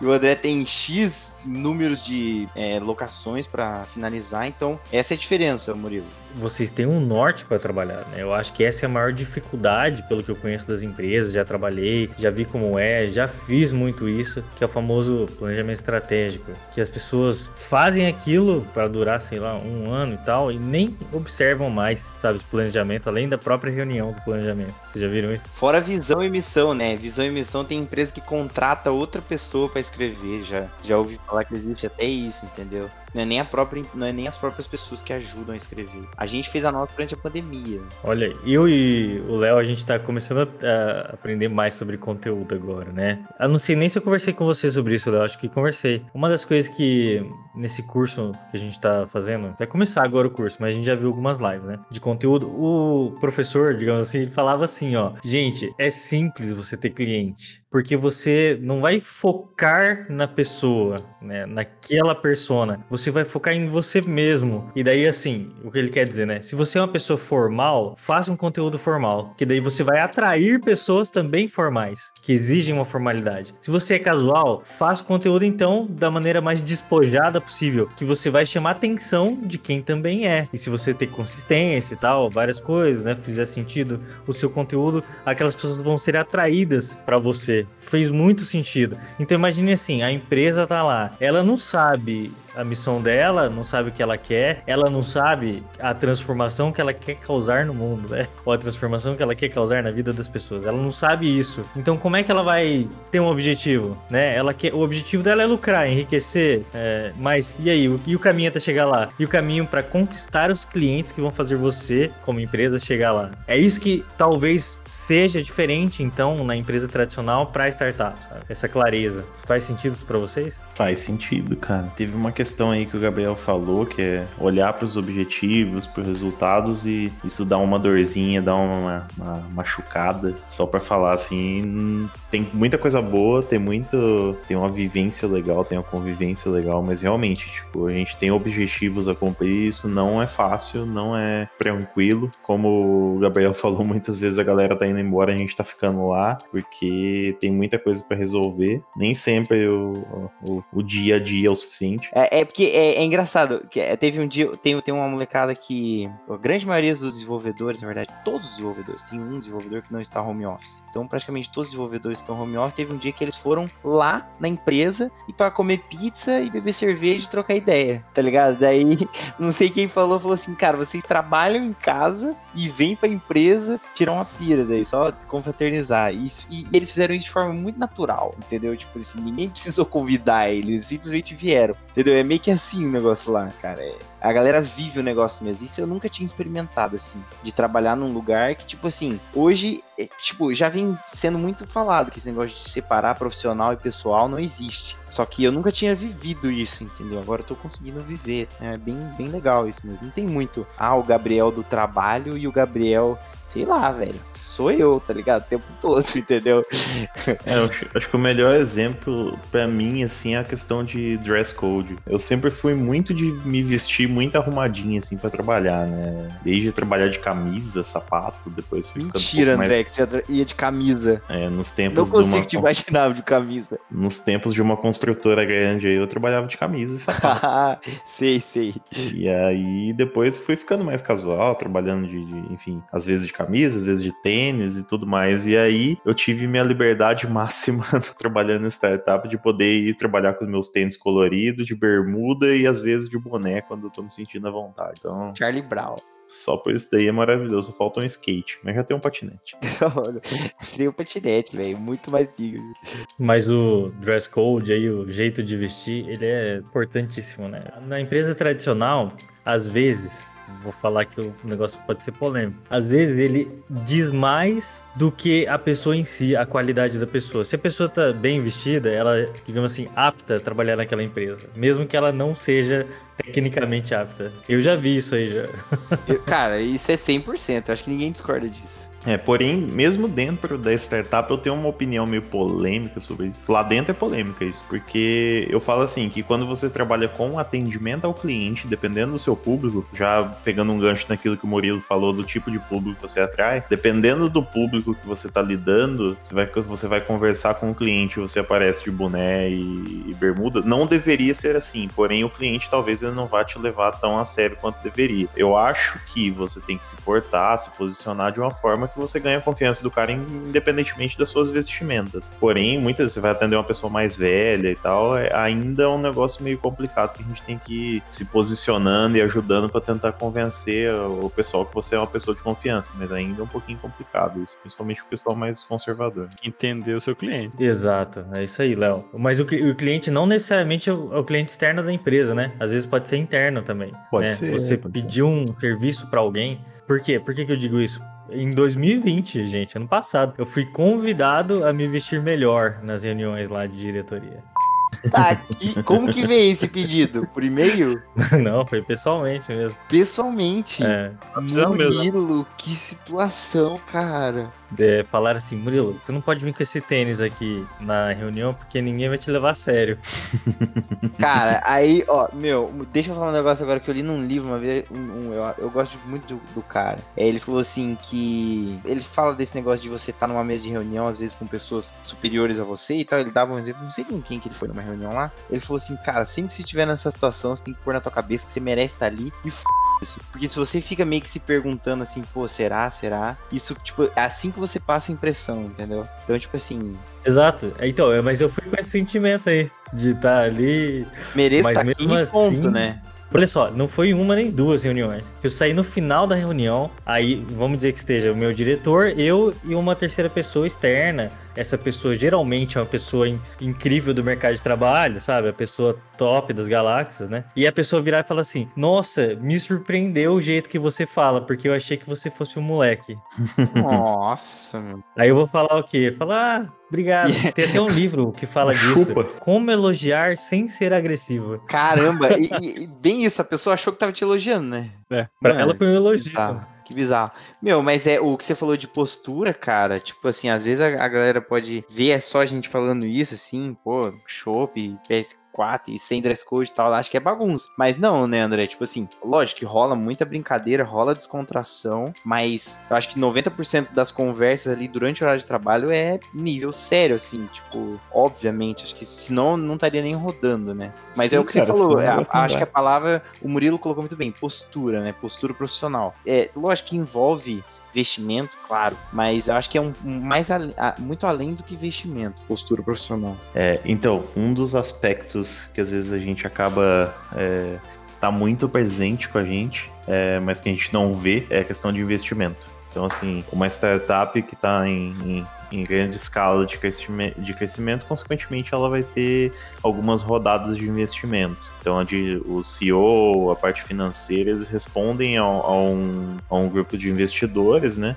E, o André tem X números de é, locações para finalizar, então essa é a diferença, Murilo vocês têm um norte para trabalhar, né? Eu acho que essa é a maior dificuldade, pelo que eu conheço das empresas, já trabalhei, já vi como é, já fiz muito isso, que é o famoso planejamento estratégico, que as pessoas fazem aquilo para durar, sei lá, um ano e tal, e nem observam mais, sabe, esse planejamento, além da própria reunião do planejamento. Vocês já viram isso? Fora visão e missão, né? Visão e missão tem empresa que contrata outra pessoa para escrever, já, já ouvi falar que existe até isso, entendeu? Não é nem a própria, não é nem as próprias pessoas que ajudam a escrever. A gente fez a nossa durante a pandemia. Olha, eu e o Léo, a gente tá começando a, aprender mais sobre conteúdo agora, né? Eu não sei nem se eu conversei com você sobre isso, Léo, acho que conversei. Uma das coisas que nesse curso que a gente tá fazendo, vai começar agora o curso, mas a gente já viu algumas lives, né? De conteúdo. O professor, digamos assim, ele falava assim, ó, gente, é simples você ter cliente porque você não vai focar na pessoa, né, naquela persona. Você vai focar em você mesmo. E daí assim, o que ele quer dizer, né? Se você é uma pessoa formal, faça um conteúdo formal, que daí você vai atrair pessoas também formais, que exigem uma formalidade. Se você é casual, faça conteúdo então da maneira mais despojada possível, que você vai chamar a atenção de quem também é. E se você ter consistência e tal, várias coisas, né, fizer sentido o seu conteúdo, aquelas pessoas vão ser atraídas para você fez muito sentido. Então imagine assim, a empresa tá lá, ela não sabe a missão dela, não sabe o que ela quer, ela não sabe a transformação que ela quer causar no mundo, né? Ou a transformação que ela quer causar na vida das pessoas. Ela não sabe isso. Então, como é que ela vai ter um objetivo, né? Ela quer, o objetivo dela é lucrar, enriquecer, é, mas e aí? E o caminho até chegar lá? E o caminho para conquistar os clientes que vão fazer você, como empresa, chegar lá? É isso que talvez seja diferente, então, na empresa tradicional para startup, sabe? Essa clareza. Faz sentido isso para vocês? Faz sentido, cara. Teve uma questão aí que o Gabriel falou, que é olhar para os objetivos, para os resultados e isso dá uma dorzinha, dá uma, uma machucada. Só para falar assim, tem muita coisa boa, tem muito, tem uma vivência legal, tem uma convivência legal, mas realmente, tipo, a gente tem objetivos a cumprir, isso não é fácil, não é tranquilo. Como o Gabriel falou, muitas vezes a galera tá indo embora, a gente tá ficando lá, porque tem muita coisa para resolver. Nem sempre o, o, o, dia a dia é o suficiente. É, é porque é, é, engraçado, que é, teve um dia, tem, tem uma molecada que, a grande maioria dos desenvolvedores, na verdade, todos os desenvolvedores, tem um desenvolvedor que não está home office. Então, praticamente todos os desenvolvedores estão home office. Teve um dia que eles foram lá na empresa e para comer pizza e beber cerveja e trocar ideia, tá ligado? Daí, não sei quem falou, falou assim, cara, vocês trabalham em casa e vêm pra empresa tirar uma pira só confraternizar. Isso, e, e eles fizeram isso de forma muito natural, entendeu? Tipo assim, ninguém precisou convidar eles, simplesmente vieram, entendeu? É meio que assim o negócio lá, cara. É, a galera vive o negócio mesmo. Isso eu nunca tinha experimentado, assim, de trabalhar num lugar que, tipo assim, hoje, é, tipo, já vem sendo muito falado que esse negócio de separar profissional e pessoal não existe. Só que eu nunca tinha vivido isso, entendeu? Agora eu tô conseguindo viver. Assim, é bem, bem legal isso mesmo. Não tem muito, ah, o Gabriel do trabalho e o Gabriel, sei lá, velho sou eu, tá ligado? O tempo todo, entendeu? É, acho, acho, que o melhor exemplo para mim, assim, é a questão de dress code. Eu sempre fui muito de me vestir muito arrumadinho, assim, para trabalhar, né? Desde trabalhar de camisa, sapato, depois fui Mentira, um André, mais... que você ia de camisa. É, nos tempos Não consigo uma... te imaginar de camisa. Nos tempos de uma construtora grande aí, eu trabalhava de camisa e sapato. sei, sei. E aí, depois fui ficando mais casual, trabalhando de, de enfim, às vezes de camisa, às vezes de tênis, tênis e tudo mais. E aí eu tive minha liberdade máxima trabalhando em startup de poder ir trabalhar com meus tênis coloridos, de bermuda e às vezes de boné quando eu tô me sentindo à vontade. Então. Charlie Brown. Só por isso daí é maravilhoso. Falta um skate, mas já tem um patinete. tem um patinete, velho. Muito mais big. Mas o dress code aí, o jeito de vestir, ele é importantíssimo, né? Na empresa tradicional, às vezes, vou falar que o negócio pode ser polêmico. Às vezes ele diz mais do que a pessoa em si, a qualidade da pessoa. Se a pessoa tá bem vestida, ela, digamos assim, apta a trabalhar naquela empresa, mesmo que ela não seja tecnicamente apta. Eu já vi isso aí já. Eu, cara, isso é 100%, eu acho que ninguém discorda disso. É, porém, mesmo dentro da startup, eu tenho uma opinião meio polêmica sobre isso. Lá dentro é polêmica isso, porque eu falo assim, que quando você trabalha com atendimento ao cliente, dependendo do seu público, já pegando um gancho naquilo que o Murilo falou, do tipo de público que você atrai, dependendo do público que você está lidando, você vai, você vai conversar com o cliente, você aparece de boné e, e bermuda, não deveria ser assim, porém o cliente talvez ele não vá te levar tão a sério quanto deveria. Eu acho que você tem que se portar, se posicionar de uma forma que você ganha a confiança do cara independentemente das suas vestimentas. Porém, muitas vezes você vai atender uma pessoa mais velha e tal, é, ainda é um negócio meio complicado que a gente tem que ir se posicionando e ajudando para tentar convencer o pessoal que você é uma pessoa de confiança, mas ainda é um pouquinho complicado isso, principalmente o pessoal mais conservador. Entender o seu cliente. Exato, é isso aí, Léo. Mas o, o, cliente não necessariamente é o, é o, cliente externo da empresa, né? Às vezes pode ser interno também. Pode né? ser. Você pedir um serviço para alguém. Por quê? Por que, que eu digo isso? Em 2020, gente, ano passado, eu fui convidado a me vestir melhor nas reuniões lá de diretoria. Tá aqui. Como que veio esse pedido? Por e-mail? Não, foi pessoalmente mesmo. Pessoalmente? É. Tá Murilo, que situação, cara é, falaram assim, Murilo, você não pode vir com esse tênis aqui na reunião porque ninguém vai te levar a sério. Cara, aí, ó, meu, deixa eu falar um negócio agora que eu li num livro uma vez, um, um, eu, eu, gosto muito do, do, cara. É, ele falou assim que ele fala desse negócio de você estar tá numa mesa de reunião, às vezes com pessoas superiores a você e tal. Ele dava um exemplo, não sei com quem que ele foi numa reunião lá. Ele falou assim, cara, sempre que você estiver nessa situação, você tem que pôr na tua cabeça que você merece estar ali e f assim. Porque se você fica meio que se perguntando assim, pô, será, será? Isso, tipo, é assim que você passa a impressão, entendeu? Então, tipo assim, Exato. Então, é, mas eu fui com esse sentimento aí de estar ali. mereço Mas estar aqui mesmo e ponto, assim- né? Olha só, não foi uma nem duas reuniões. Eu saí no final da reunião, aí vamos dizer que esteja o meu diretor, eu e uma terceira pessoa externa. Essa pessoa geralmente é uma pessoa in- incrível do mercado de trabalho, sabe? A pessoa top das galáxias, né? E a pessoa virar e falar assim: Nossa, me surpreendeu o jeito que você fala, porque eu achei que você fosse um moleque. Nossa, meu. Aí eu vou falar o quê? Falar, ah, obrigado. Tem até um livro que fala disso. Chupa. Como elogiar sem ser agressivo. Caramba, e, e- bem isso, a pessoa achou que tava te elogiando, né? É. Pra Mano, ela foi um elogio. bizarro. Que bizarro. Meu, mas é o que você falou de postura, cara. Tipo assim, às vezes a, a galera pode ver é só a gente falando isso, assim, pô, chopp, PS4 e sem dress code e tal. Acho que é bagunça. Mas não, né, André? Tipo assim, lógico que rola muita brincadeira, rola descontração, mas eu acho que 90% das conversas ali durante o horário de trabalho é nível sério, assim, tipo, obviamente. Acho que senão não estaria nem rodando, né? Mas Sim, é o que cara, você falou. é, acho vai. que a palavra, o Murilo colocou muito bem, postura, né? Postura profissional. É, lógico que envolve investimento, claro, mas eu acho que é um, um mais a- muito além do que investimento, postura profissional. É, então, um dos aspectos que às vezes a gente acaba é, tá muito presente com a gente, é, mas que a gente não vê, é a questão de investimento. Então, assim, uma startup que está em, em- em grande escala de crescimento, de crescimento, consequentemente, ela vai ter algumas rodadas de investimento. Então, a de, o CEO, a parte financeira, eles respondem a, a um, a um grupo de investidores, né?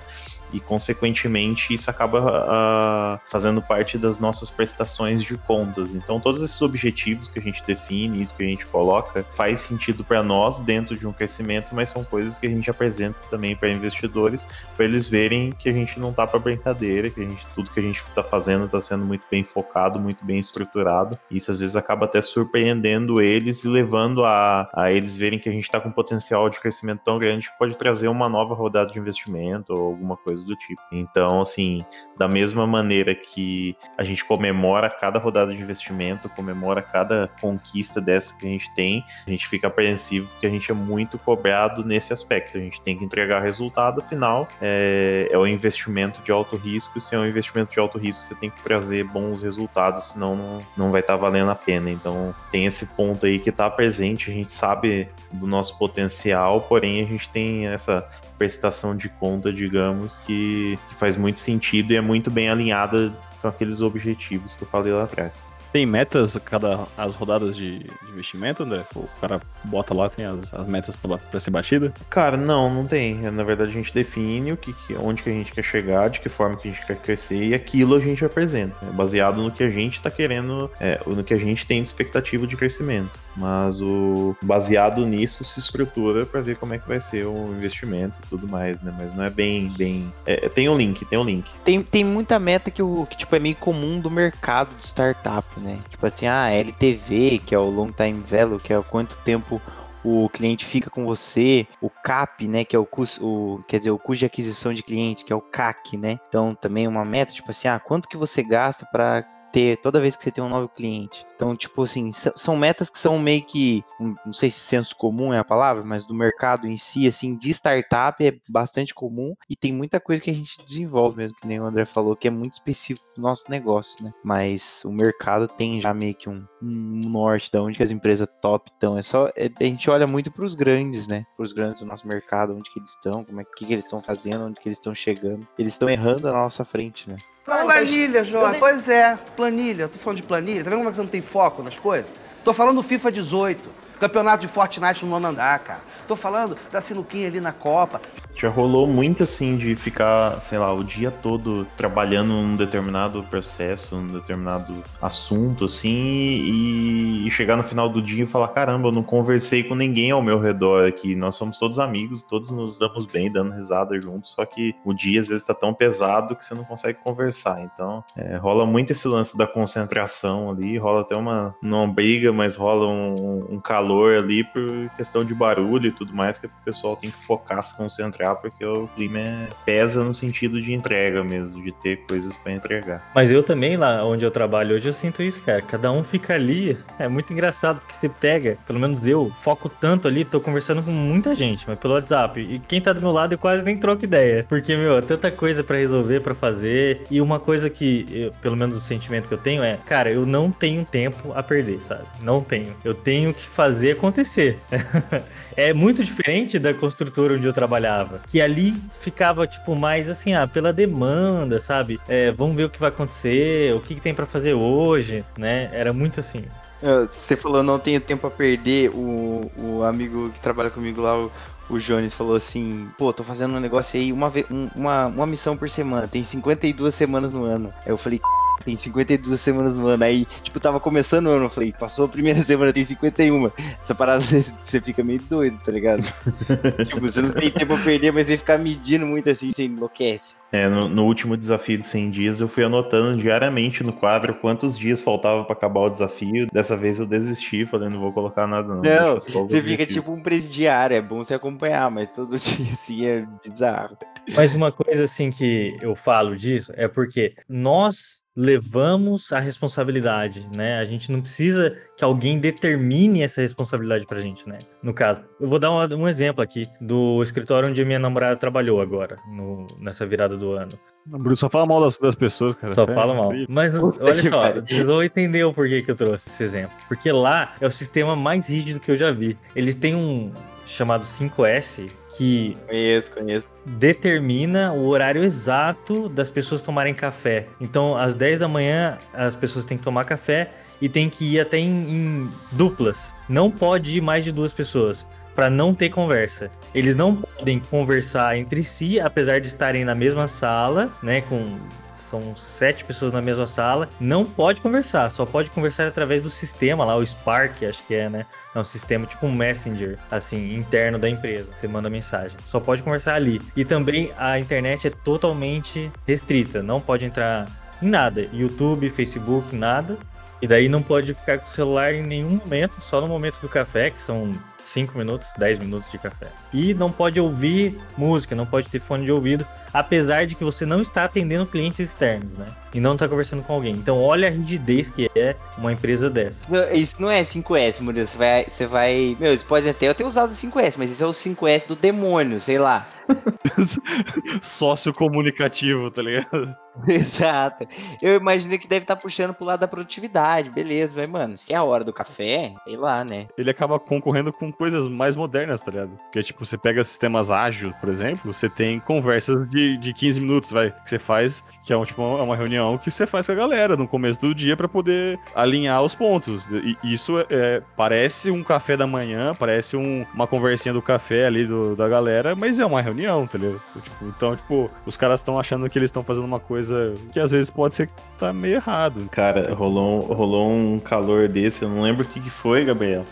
E consequentemente isso acaba ah, fazendo parte das nossas prestações de contas. Então todos esses objetivos que a gente define, isso que a gente coloca, faz sentido para nós dentro de um crescimento, mas são coisas que a gente apresenta também para investidores, para eles verem que a gente não tá para brincadeira, que gente tudo que a gente está fazendo está sendo muito bem focado, muito bem estruturado. Isso às vezes acaba até surpreendendo eles e levando a, a eles verem que a gente está com um potencial de crescimento tão grande que pode trazer uma nova rodada de investimento ou alguma coisa do tipo. Então, assim, da mesma maneira que a gente comemora cada rodada de investimento, comemora cada conquista dessa que a gente tem, a gente fica apreensivo porque a gente é muito cobrado nesse aspecto. A gente tem que entregar resultado, afinal, é, é o investimento de alto risco. E se é um investimento de alto risco, você tem que trazer bons resultados, senão não, não vai estar valendo a pena. Então, tem esse ponto aí que está presente, a gente sabe do nosso potencial, porém a gente tem essa prestação de conta, digamos, que, que faz muito sentido e é muito bem alinhada com aqueles objetivos que eu falei lá atrás. Tem metas cada as rodadas de, de investimento, André? O cara bota lá, tem as, as metas pra ser batida? Cara, não, não tem. Na verdade, a gente define o que, que- onde que a gente quer chegar, de que forma que a gente quer crescer e aquilo a gente apresenta, né? baseado no que a gente está querendo, é, no que a gente tem de expectativa de crescimento. Mas o baseado nisso se estrutura para ver como é que vai ser o investimento e tudo mais, né? Mas não é bem, bem. é, tem um link, tem um link. Tem, tem muita meta que, o, que tipo, é meio comum do mercado de startup, né? Tipo assim, a LTV, que é o Long Time Value, que é o quanto tempo o cliente fica com você, o CAP, né, que é o custo, o, quer dizer, o custo de aquisição de cliente, que é o CAC, né? Então, também uma meta, tipo assim, ah, quanto que você gasta para ter toda vez que você tem um novo cliente. Então, tipo assim, são metas que são meio que, hum, não sei se senso comum é a palavra, mas do mercado em si, assim, de startup é bastante comum e tem muita coisa que a gente desenvolve mesmo, que nem o André falou, que é muito específico do nosso negócio, né? Mas o mercado tem já meio que um, um norte da onde que as empresas top estão. É só, é- a gente olha muito para os grandes, né? Para os grandes do nosso mercado, onde que eles estão, como é que, que eles estão fazendo, onde que eles estão chegando. Eles estão errando na nossa frente, né? Planilha, Jorge. Pois é, planilha. Tô falando de planilha. Tá vendo como é que você não tem foco nas coisas? Tô falando do FIFA 18, campeonato de Fortnite no nono andar, cara. Tô falando da sinuquinha ali na Copa. Já rolou muito assim de ficar, sei lá, o dia todo trabalhando num determinado processo, num determinado assunto, assim, e, e chegar no final do dia e falar: caramba, eu não conversei com ninguém ao meu redor aqui. Nós somos todos amigos, todos nos damos bem, dando risada juntos, só que o dia às vezes tá tão pesado que você não consegue conversar. Então, é, rola muito esse lance da concentração ali, rola até uma, não briga, mas rola um, um calor ali por questão de barulho e tudo mais, que o pessoal tem que focar, se concentrar trabalhar, porque o clima pesa no sentido de entrega mesmo, de ter coisas pra entregar. Mas eu também, lá onde eu trabalho hoje, eu sinto isso, cara. Cada um fica ali. É muito engraçado, porque você pega, pelo menos eu, foco tanto ali, tô conversando com muita gente, mas pelo WhatsApp. E quem tá do meu lado eu quase nem troco ideia. Porque, meu, é tanta coisa pra resolver, pra fazer. E uma coisa que, eu- pelo menos o sentimento que eu tenho é, cara, eu não tenho tempo a perder, sabe? Não tenho. Eu tenho que fazer acontecer. É muito diferente da construtora onde eu trabalhava. Que ali ficava, tipo, mais assim, ah, pela demanda, sabe? É, vamos ver o que vai acontecer, o que, que tem pra fazer hoje, né? Era muito assim. Ah, Você falou não tenho tempo a perder. O, o amigo que trabalha comigo lá, o, o Jones, falou assim: pô, tô fazendo um negócio aí, uma, um- uma, uma missão por semana. Tem 52 semanas no ano. Aí eu falei. Tem 52 semanas no ano. Aí, tipo, tava começando o ano. Eu falei, passou a primeira semana, tem 51. Essa parada você fica meio doido, tá ligado? tipo, você não tem tempo a perder, mas você ficar medindo muito assim, você enlouquece. É, no, no último desafio de 100 dias, eu fui anotando diariamente no quadro quantos dias faltava pra acabar o desafio. Dessa vez eu desisti, falei, não vou colocar nada não. Não, você fica tipo um presidiário, é bom você acompanhar, mas todo dia assim é bizarro. Mas uma coisa assim que eu falo disso é porque nós levamos a responsabilidade, né? A gente não precisa que alguém determine essa responsabilidade pra gente, né? No caso, eu vou dar um, um exemplo aqui do escritório onde a minha namorada trabalhou agora, no- nessa virada do ano. Bruno só fala mal das, das pessoas, cara. Só É fala mal. incrível. Mas Puta olha que só, vocês vão entender o porquê que eu trouxe esse exemplo. Porque lá é o sistema mais rígido que eu já vi. Eles têm um chamado 5S que Conheço, conheço. determina o horário exato das pessoas tomarem café. Então, às 10 da manhã, as pessoas têm que tomar café e tem que ir até em, em duplas. Não pode ir mais de duas pessoas. Para não ter conversa. Eles não podem conversar entre si, apesar de estarem na mesma sala, né? Com são sete pessoas na mesma sala. Não pode conversar, só pode conversar através do sistema lá, o Spark, acho que é, né? É um sistema tipo um Messenger, assim, interno da empresa. Você manda mensagem. Só pode conversar ali. E também a internet é totalmente restrita. Não pode entrar em nada. YouTube, Facebook, nada. E daí não pode ficar com o celular em nenhum momento, só no momento do café, que são 5 minutos, 10 minutos de café. E não pode ouvir música, não pode ter fone de ouvido, apesar de que você não está atendendo clientes externos, né? E não está conversando com alguém. Então olha a rigidez que é uma empresa dessa. Isso não é 5S, Murilo. Você vai, você vai. Meu, eles podem até eu ter usado o 5S, mas isso é o 5S do demônio, sei lá. Sócio comunicativo, tá ligado? Exato. Eu imaginei que deve estar puxando pro lado da produtividade, beleza, mas, mano, se é a hora do café, sei lá, né? Ele acaba concorrendo com coisas mais modernas, tá ligado? Porque, tipo, você pega sistemas ágeis, por exemplo, você tem conversas de, de 15 minutos, vai, que você faz, que é um, tipo, uma reunião que você faz com a galera no começo do dia pra poder alinhar os pontos. E isso é, é- parece um café da manhã, parece um- uma conversinha do café ali do- da galera, mas é uma reunião, tá ligado? Tipo, então, tipo, os caras estão achando que eles estão fazendo uma coisa que às vezes pode ser que tá meio errado. Cara, rolou, rolou um calor desse, eu não lembro o que, que foi, Gabriel.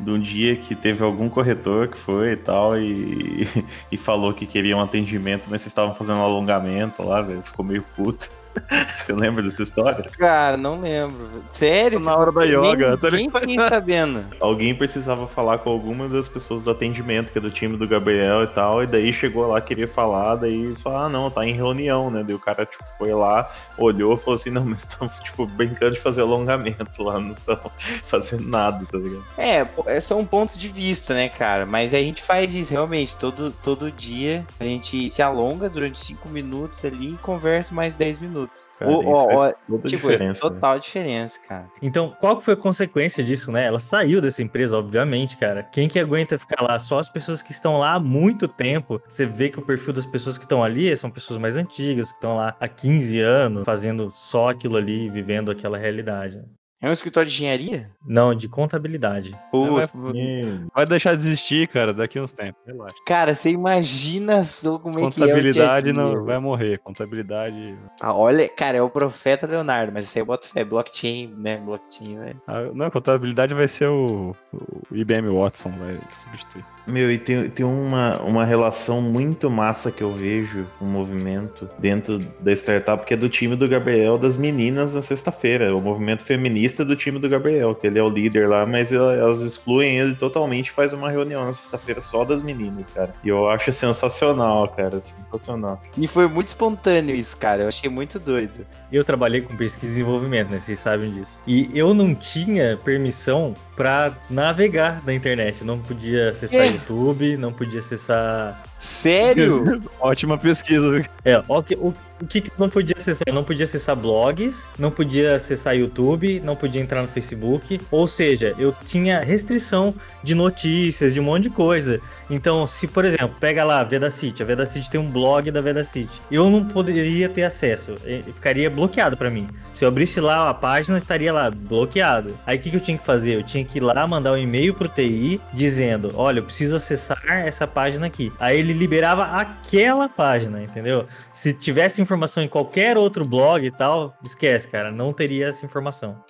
De um dia que teve algum corretor que foi e tal, e, e falou que queria um atendimento, mas vocês estavam fazendo um alongamento lá, velho. Ficou meio puto. Você lembra dessa história? Cara, não lembro. Sério? Na hora da yoga, tá Nem fiquei sabendo. Alguém precisava falar com alguma das pessoas do atendimento, que é do time do Gabriel e tal, e daí chegou lá, queria falar, daí eles falaram, ah, não, tá em reunião, né? Daí o cara, tipo, foi lá, olhou e falou assim, não, mas estão, tipo, brincando de fazer alongamento lá, não estão fazendo nada, tá ligado? É, é, são pontos de vista, né, cara? Mas a gente faz isso realmente. Todo, todo dia a gente se alonga durante 5 minutos ali e conversa mais 10 minutos. Cara, isso ó, faz ó, tipo, diferença. né? total diferença, cara. Então, qual que foi a consequência disso, né? Ela saiu dessa empresa, obviamente, cara. Quem que aguenta ficar lá? Só as pessoas que estão lá há muito tempo. Você vê que o perfil das pessoas que estão ali são pessoas mais antigas, que estão lá há 15 anos, fazendo só aquilo ali, vivendo aquela realidade. É um escritório de engenharia? Não, de contabilidade. Pô, vai, vai deixar de existir, cara, daqui uns tempos. Relaxa. cara, você imagina só como é que é Contabilidade não vai morrer. Contabilidade. Ah, olha, cara, é o profeta Leonardo, mas isso aí eu boto fé. Blockchain, né? Blockchain, velho. Ah, Não, contabilidade vai ser o, o O IBM Watson vai substituir. Meu, e tem, tem uma, uma relação muito massa que eu vejo, um movimento dentro da startup, que é do time do Gabriel, das meninas na sexta-feira. O movimento feminista do time do Gabriel, que ele é o líder lá, mas elas excluem ele totalmente e faz uma reunião na sexta-feira só das meninas, cara. E eu acho sensacional, cara. Sensacional. E foi muito espontâneo isso, cara. Eu achei muito doido. Eu trabalhei com pesquisa e desenvolvimento, né? Vocês sabem disso. E eu não tinha permissão para navegar na internet. Eu não podia acessar É. YouTube, não podia acessar. Sério? Ótima pesquisa. É, o que, o, o que que eu não podia acessar? Eu não podia acessar blogs, não podia acessar YouTube, não podia entrar no Facebook. Ou seja, eu tinha restrição de notícias, de um monte de coisa. Então, se, por exemplo, pega lá a Vedacity, a Vedacity tem um blog da Vedacity. Eu não poderia ter acesso, ficaria bloqueado pra mim. Se eu abrisse lá a página, estaria lá bloqueado. Aí o que, que eu tinha que fazer? Eu tinha que ir lá mandar um e-mail pro TI dizendo: Olha, eu preciso acessar essa página aqui. Aí ele liberava aquela página, entendeu? Se tivesse informação em qualquer outro blog e tal, esquece, cara, não teria essa informação.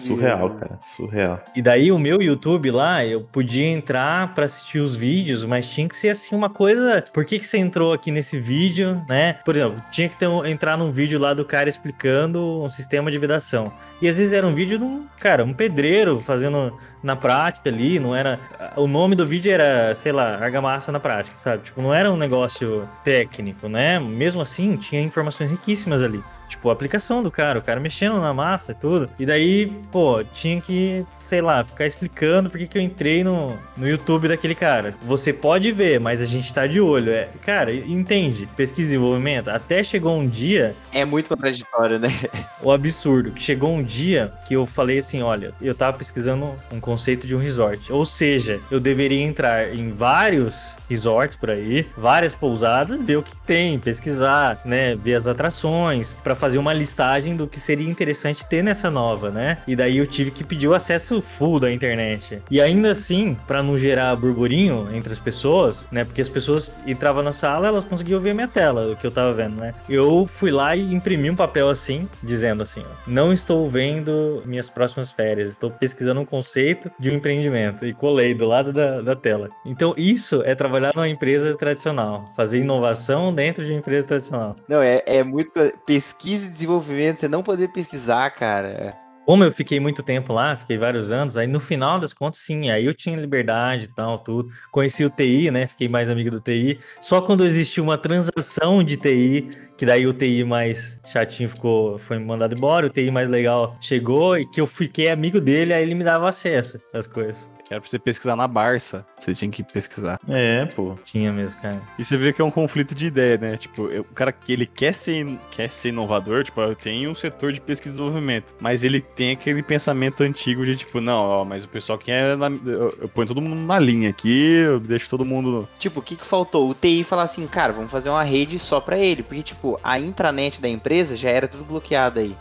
Surreal, cara. Surreal. E daí o meu YouTube lá, eu podia entrar pra assistir os vídeos, mas tinha que ser assim uma coisa. Por que, que você entrou aqui nesse vídeo, né? Por exemplo, tinha que ter entrar num vídeo lá do cara explicando um sistema de vedação. E às vezes era um vídeo de um, cara, um pedreiro fazendo na prática ali, não era. O nome do vídeo era, sei lá, argamassa na prática, sabe? Tipo, não era um negócio técnico, né? Mesmo assim, tinha informações riquíssimas ali. Tipo, a aplicação do cara, o cara mexendo na massa e tudo. E daí, pô, tinha que, sei lá, ficar explicando por que eu entrei no, no YouTube daquele cara. Você pode ver, mas a gente tá de olho. É, cara, entende? Pesquisa e desenvolvimento. Até chegou um dia É muito contraditório, né? o absurdo. Que chegou um dia que eu falei assim: olha, eu tava pesquisando um conceito de um resort. Ou seja, eu deveria entrar em vários resorts por aí, várias pousadas, ver o que tem, pesquisar, né? Ver as atrações, pra fazer uma listagem do que seria interessante ter nessa nova, né? E daí eu tive que pedir o acesso full da internet. E ainda assim, pra não gerar burburinho entre as pessoas, né? Porque as pessoas entravam na sala, elas conseguiam ver minha tela, o que eu tava vendo, né? Eu fui lá e imprimi um papel assim, dizendo assim: ó, não estou vendo minhas próximas férias, estou pesquisando um conceito de um empreendimento. E colei do lado da, da tela. Então, isso é trabalhar numa empresa tradicional, fazer inovação dentro de uma empresa tradicional. Não, é, é muito. Pesquisa e desenvolvimento, você não poder pesquisar, cara. Como eu fiquei muito tempo lá, fiquei vários anos, aí no final das contas, sim, aí eu tinha liberdade e tal, tudo. Conheci o TI, né? Fiquei mais amigo do TI. Só quando existiu uma transação de TI, que daí o TI mais chatinho ficou, foi mandado embora, o TI mais legal chegou e que eu fiquei amigo dele, aí ele me dava acesso às coisas. Era pra você pesquisar na Barça. Você tinha que pesquisar. É, pô. Tinha mesmo, cara. E você vê que é um conflito de ideia, né? Tipo, eu- o cara que ele quer ser, quer ser inovador, tipo, eu tenho um setor de pesquisa e desenvolvimento, mas ele tem aquele pensamento antigo de tipo, não, ó, mas o pessoal que é na, eu, eu ponho todo mundo na linha aqui, eu deixo todo mundo Tipo, o que que faltou? O TI falar assim, cara, vamos fazer uma rede só pra ele. Porque, tipo, a intranet da empresa já era tudo bloqueado aí.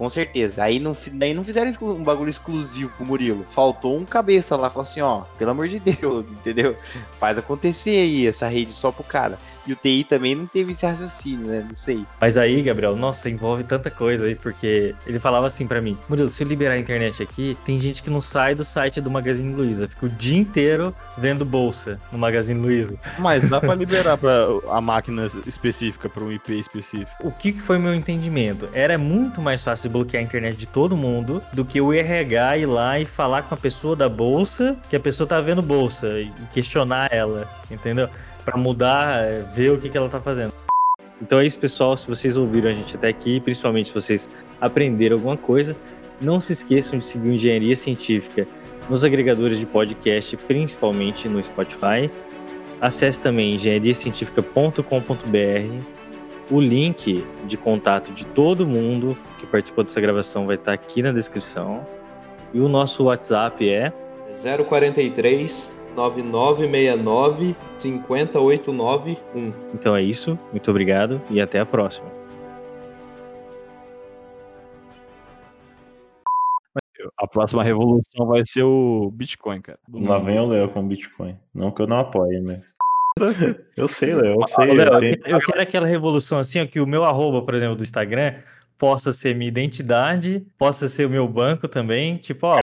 Com certeza. Aí não, daí não fizeram um bagulho exclusivo pro Murilo. Faltou um cabeça lá, falou assim, ó, pelo amor de Deus, entendeu? Faz acontecer aí essa rede só pro cara. E o TI também não teve esse raciocínio, né? Não sei. Mas aí, Gabriel, nossa, envolve tanta coisa aí, porque ele falava assim pra mim: Murilo, se eu liberar a internet aqui, tem gente que não sai do site do Magazine Luiza, fica o dia inteiro vendo bolsa no Magazine Luiza. Mas dá pra liberar pra a máquina específica, pra um IP específico. O que que foi meu entendimento? Era muito mais fácil bloquear a internet de todo mundo do que o RH ir lá e falar com a pessoa da bolsa que a pessoa tá vendo bolsa e questionar ela, entendeu? Pra mudar, é, ver o que, que ela tá fazendo. Então é isso, pessoal. Se vocês ouviram a gente até aqui, principalmente se vocês aprenderam alguma coisa, não se esqueçam de seguir Engenharia Científica nos agregadores de podcast, principalmente no Spotify. Acesse também engenhariacientifica.com.br. O link de contato de todo mundo que participou dessa gravação vai estar aqui na descrição. E o nosso WhatsApp é 043 9969 50891. Então é isso. Muito obrigado e até a próxima. A próxima revolução vai ser o Bitcoin, cara. Do Lá vem o Léo com Bitcoin. Não que eu não apoie, mas. eu sei, Léo, eu sei. Léo, tem- eu quero aquela revolução assim, ó, que o meu arroba, por exemplo, do Instagram, possa ser minha identidade, possa ser o meu banco também. Tipo, ó,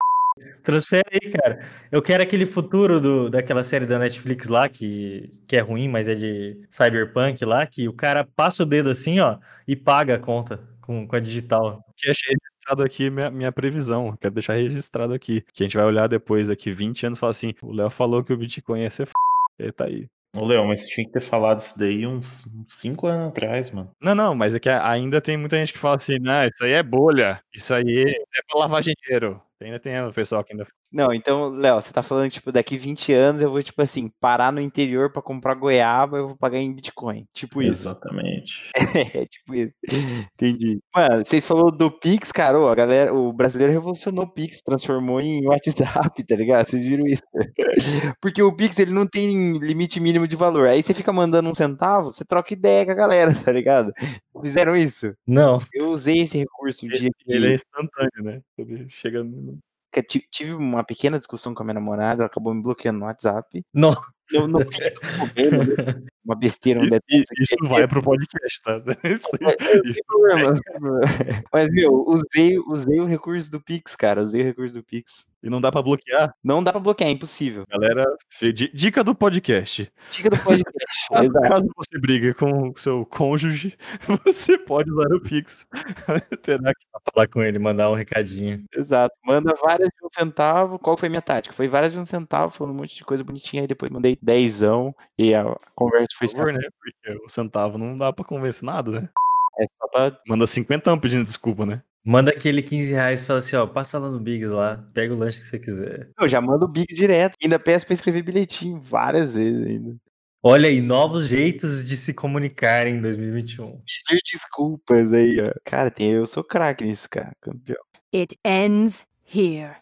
Transfere aí, cara. Eu quero aquele futuro do, daquela série da Netflix lá, que, que é ruim, mas é de cyberpunk lá, que o cara passa o dedo assim, ó, e paga a conta com, com a digital. Que achei registrado aqui minha, minha previsão. Quero deixar registrado aqui. Que a gente vai olhar depois, daqui 20 anos, e falar assim: o Léo falou que o Bitcoin ia ser f. Ele tá aí. Ô, Léo, mas você tinha que ter falado isso daí uns 5 anos atrás, mano. Não, não, mas é que ainda tem muita gente que fala assim, não, isso aí é bolha, isso aí é pra lavar dinheiro. Ainda tem o pessoal que ainda. Não, então, Léo, você tá falando, tipo, daqui 20 anos eu vou, tipo assim, parar no interior pra comprar goiaba, eu vou pagar em Bitcoin. Tipo isso. Exatamente. É, tipo isso. Entendi. Mano, vocês falaram do Pix, cara, ô, a galera, o brasileiro revolucionou o Pix, transformou em WhatsApp, tá ligado? Vocês viram isso? Porque o Pix, ele não tem limite mínimo de valor. Aí você fica mandando um centavo, você troca ideia com a galera, tá ligado? Fizeram isso? Não. Eu usei esse recurso um dia que... Ele é instantâneo, né? Ele chega no. Tive uma pequena discussão com a minha namorada, ela acabou me bloqueando no WhatsApp. Não. Eu não problema, uma besteira, um detalhe. Isso vai pro podcast, tá? Isso, isso problema. Mas, meu, usei, usei o recurso do Pix, cara. Usei o recurso do Pix. E não dá pra bloquear. Não dá pra bloquear, é impossível. Galera, dica do podcast. Dica do podcast. Caso, você brigue com o seu cônjuge, você pode usar o Pix. Terá que Falar com ele, mandar um recadinho. Exato. Manda várias de um centavo. Qual foi a minha tática? Foi várias de um centavo, falando um monte de coisa bonitinha. Aí depois mandei dezão e a conversa foi por favor, né? Porque o centavo não dá pra convencer nada, né? É só pra. Manda 50 pedindo desculpa, né? Manda aquele 15 reais e fala assim, ó, passa lá no Biggs lá, pega o lanche que você quiser. Eu já mando o Big direto. Ainda peço pra escrever bilhetinho várias vezes ainda. Olha aí, novos jeitos de se comunicar em 2021. Pedir desculpas aí, ó. Cara, tem, eu sou craque nisso, cara. Campeão. It ends here.